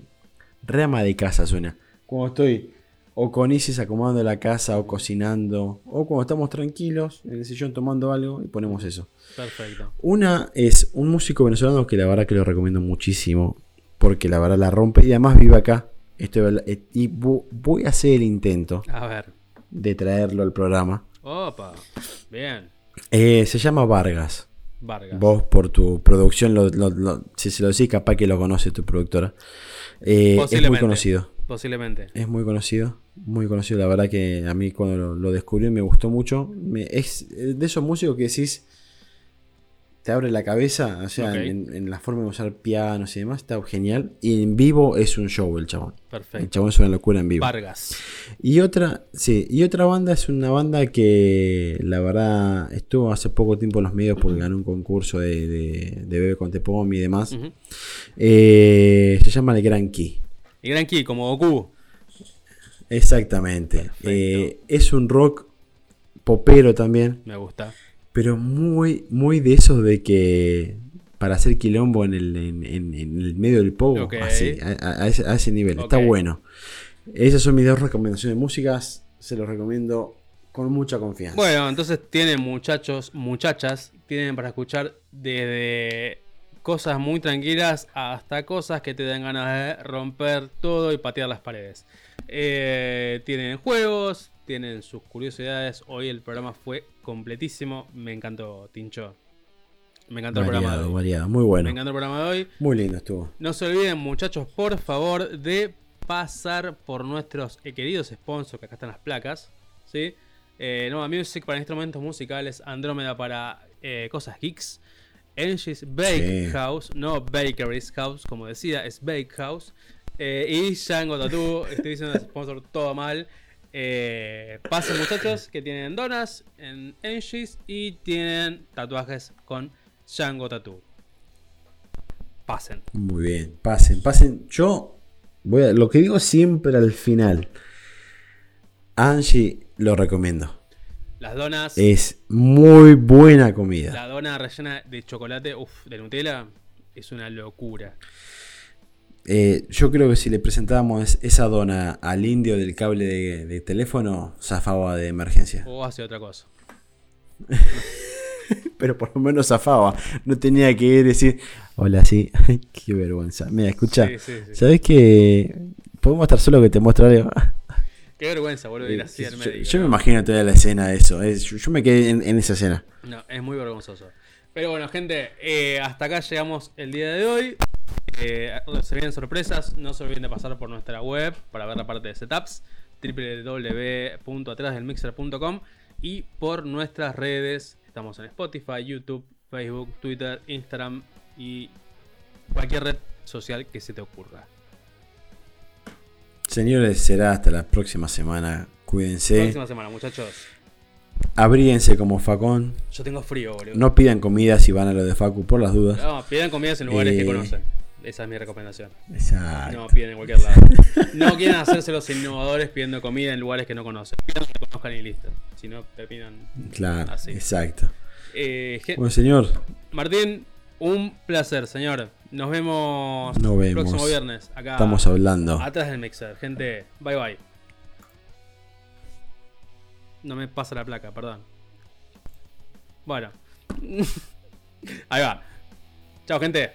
Rama de casa suena. Cuando estoy o con Isis acomodando la casa o cocinando. O cuando estamos tranquilos en el sillón tomando algo y ponemos eso.
Perfecto.
Una es un músico venezolano que la verdad que lo recomiendo muchísimo. Porque la verdad la rompe y además vive acá. Estoy, eh, y vo- voy a hacer el intento
A ver.
de traerlo al programa.
Opa. Bien.
Eh, se llama Vargas.
Vargas.
Vos por tu producción, lo- lo- lo- si se lo decís, capaz que lo conoce tu productora. Eh, es muy conocido.
Posiblemente.
Es muy conocido. Muy conocido. La verdad que a mí cuando lo, lo descubrí me gustó mucho. Me- es de esos músicos que decís. Te abre la cabeza. O sea, en, en la forma de usar pianos y demás. Está genial. Y en vivo es un show el chabón. El
Perfecto.
chabón es una locura en vivo.
Vargas.
Y otra, sí, y otra banda es una banda que la verdad estuvo hace poco tiempo en los medios porque ganó un concurso de, de, de Bebe con Tepom y demás. Eh, se llama El Gran Key.
Y Gran Key, como Goku.
Exactamente. Eh, es un rock popero también,
Me gusta.
pero muy, muy de esos de que para hacer quilombo en el, en, en- en el medio del pogo,
Ok.
así, a, ese, a ese nivel. Está bueno. Esas son mis dos recomendaciones de músicas. Se los recomiendo con mucha confianza.
Bueno, entonces tienen muchachos, muchachas, tienen para escuchar desde cosas muy tranquilas hasta cosas que te den ganas de romper todo y patear las paredes. Eh, tienen juegos, tienen sus curiosidades. Hoy el programa fue completísimo. Me encantó, Tincho. Me encantó el programa de hoy.
variado. Muy
Me
bueno.
encantó el programa de hoy.
Muy lindo estuvo.
No se olviden, muchachos, por favor, de pasar por nuestros queridos sponsors, que acá están las placas. ¿sí? Eh, Nova Music para instrumentos musicales, Andrómeda para eh, cosas geeks, Engis Bake
Sí.
House, no Bakery's House, como decía, es Bake House. eh, y Django Tattoo, estoy diciendo el sponsor todo mal. Eh, pasen muchachos que tienen donas en Engis y tienen tatuajes con Django Tattoo. Pasen.
Muy bien. Pasen, pasen. Yo voy a, lo que digo siempre al final. Angie lo recomiendo.
Las donas,
Es muy buena comida.
la dona rellena de chocolate, uff, de Nutella, es una locura.
Eh, yo creo que si le presentábamos es- esa dona al indio del cable de, de teléfono, zafaba de emergencia.
O hace otra cosa.
Pero por lo menos zafaba. No tenía que ir y decir, hola, sí. Qué vergüenza. Mira, escucha.
Sí, sí, sí.
¿Sabes que podemos estar solo que te muestro algo?
Qué vergüenza, boludo, ir así al
yo,
médico.
yo me
¿no?
imagino toda la escena de eso. es- yo, yo me quedé en, en esa escena.
No, es muy vergonzoso. Pero bueno, gente, eh, hasta acá llegamos el día de hoy. Eh, se vienen sorpresas. No se olviden de pasar por nuestra web para ver la parte de setups www.atrasdelmixer.com y por nuestras redes. Estamos en Spotify, YouTube, Facebook, Twitter, Instagram y cualquier red social que se te ocurra.
Señores, será hasta la próxima semana. Cuídense.
Próxima semana, muchachos.
Abríguense como facón.
Yo tengo frío, boludo.
No pidan comida si van a lo de Facu por las dudas.
No, pidan comidas en lugares
Eh,
que conocen. Esa es mi recomendación.
Exacto.
No piden en cualquier lado. No quieran hacerse los innovadores pidiendo comida en lugares que no conocen. Pidan que conozcan y listo. Si no, te pidan.
Claro,
Así.
exacto.
Eh,
Bueno, señor,
Martín, un placer, señor. Nos vemos
Nos
el
vemos.
próximo viernes. Acá
estamos hablando.
atrás del mixer. Gente, bye bye. No me pasa la placa, perdón. Bueno. Ahí va. Chao, gente.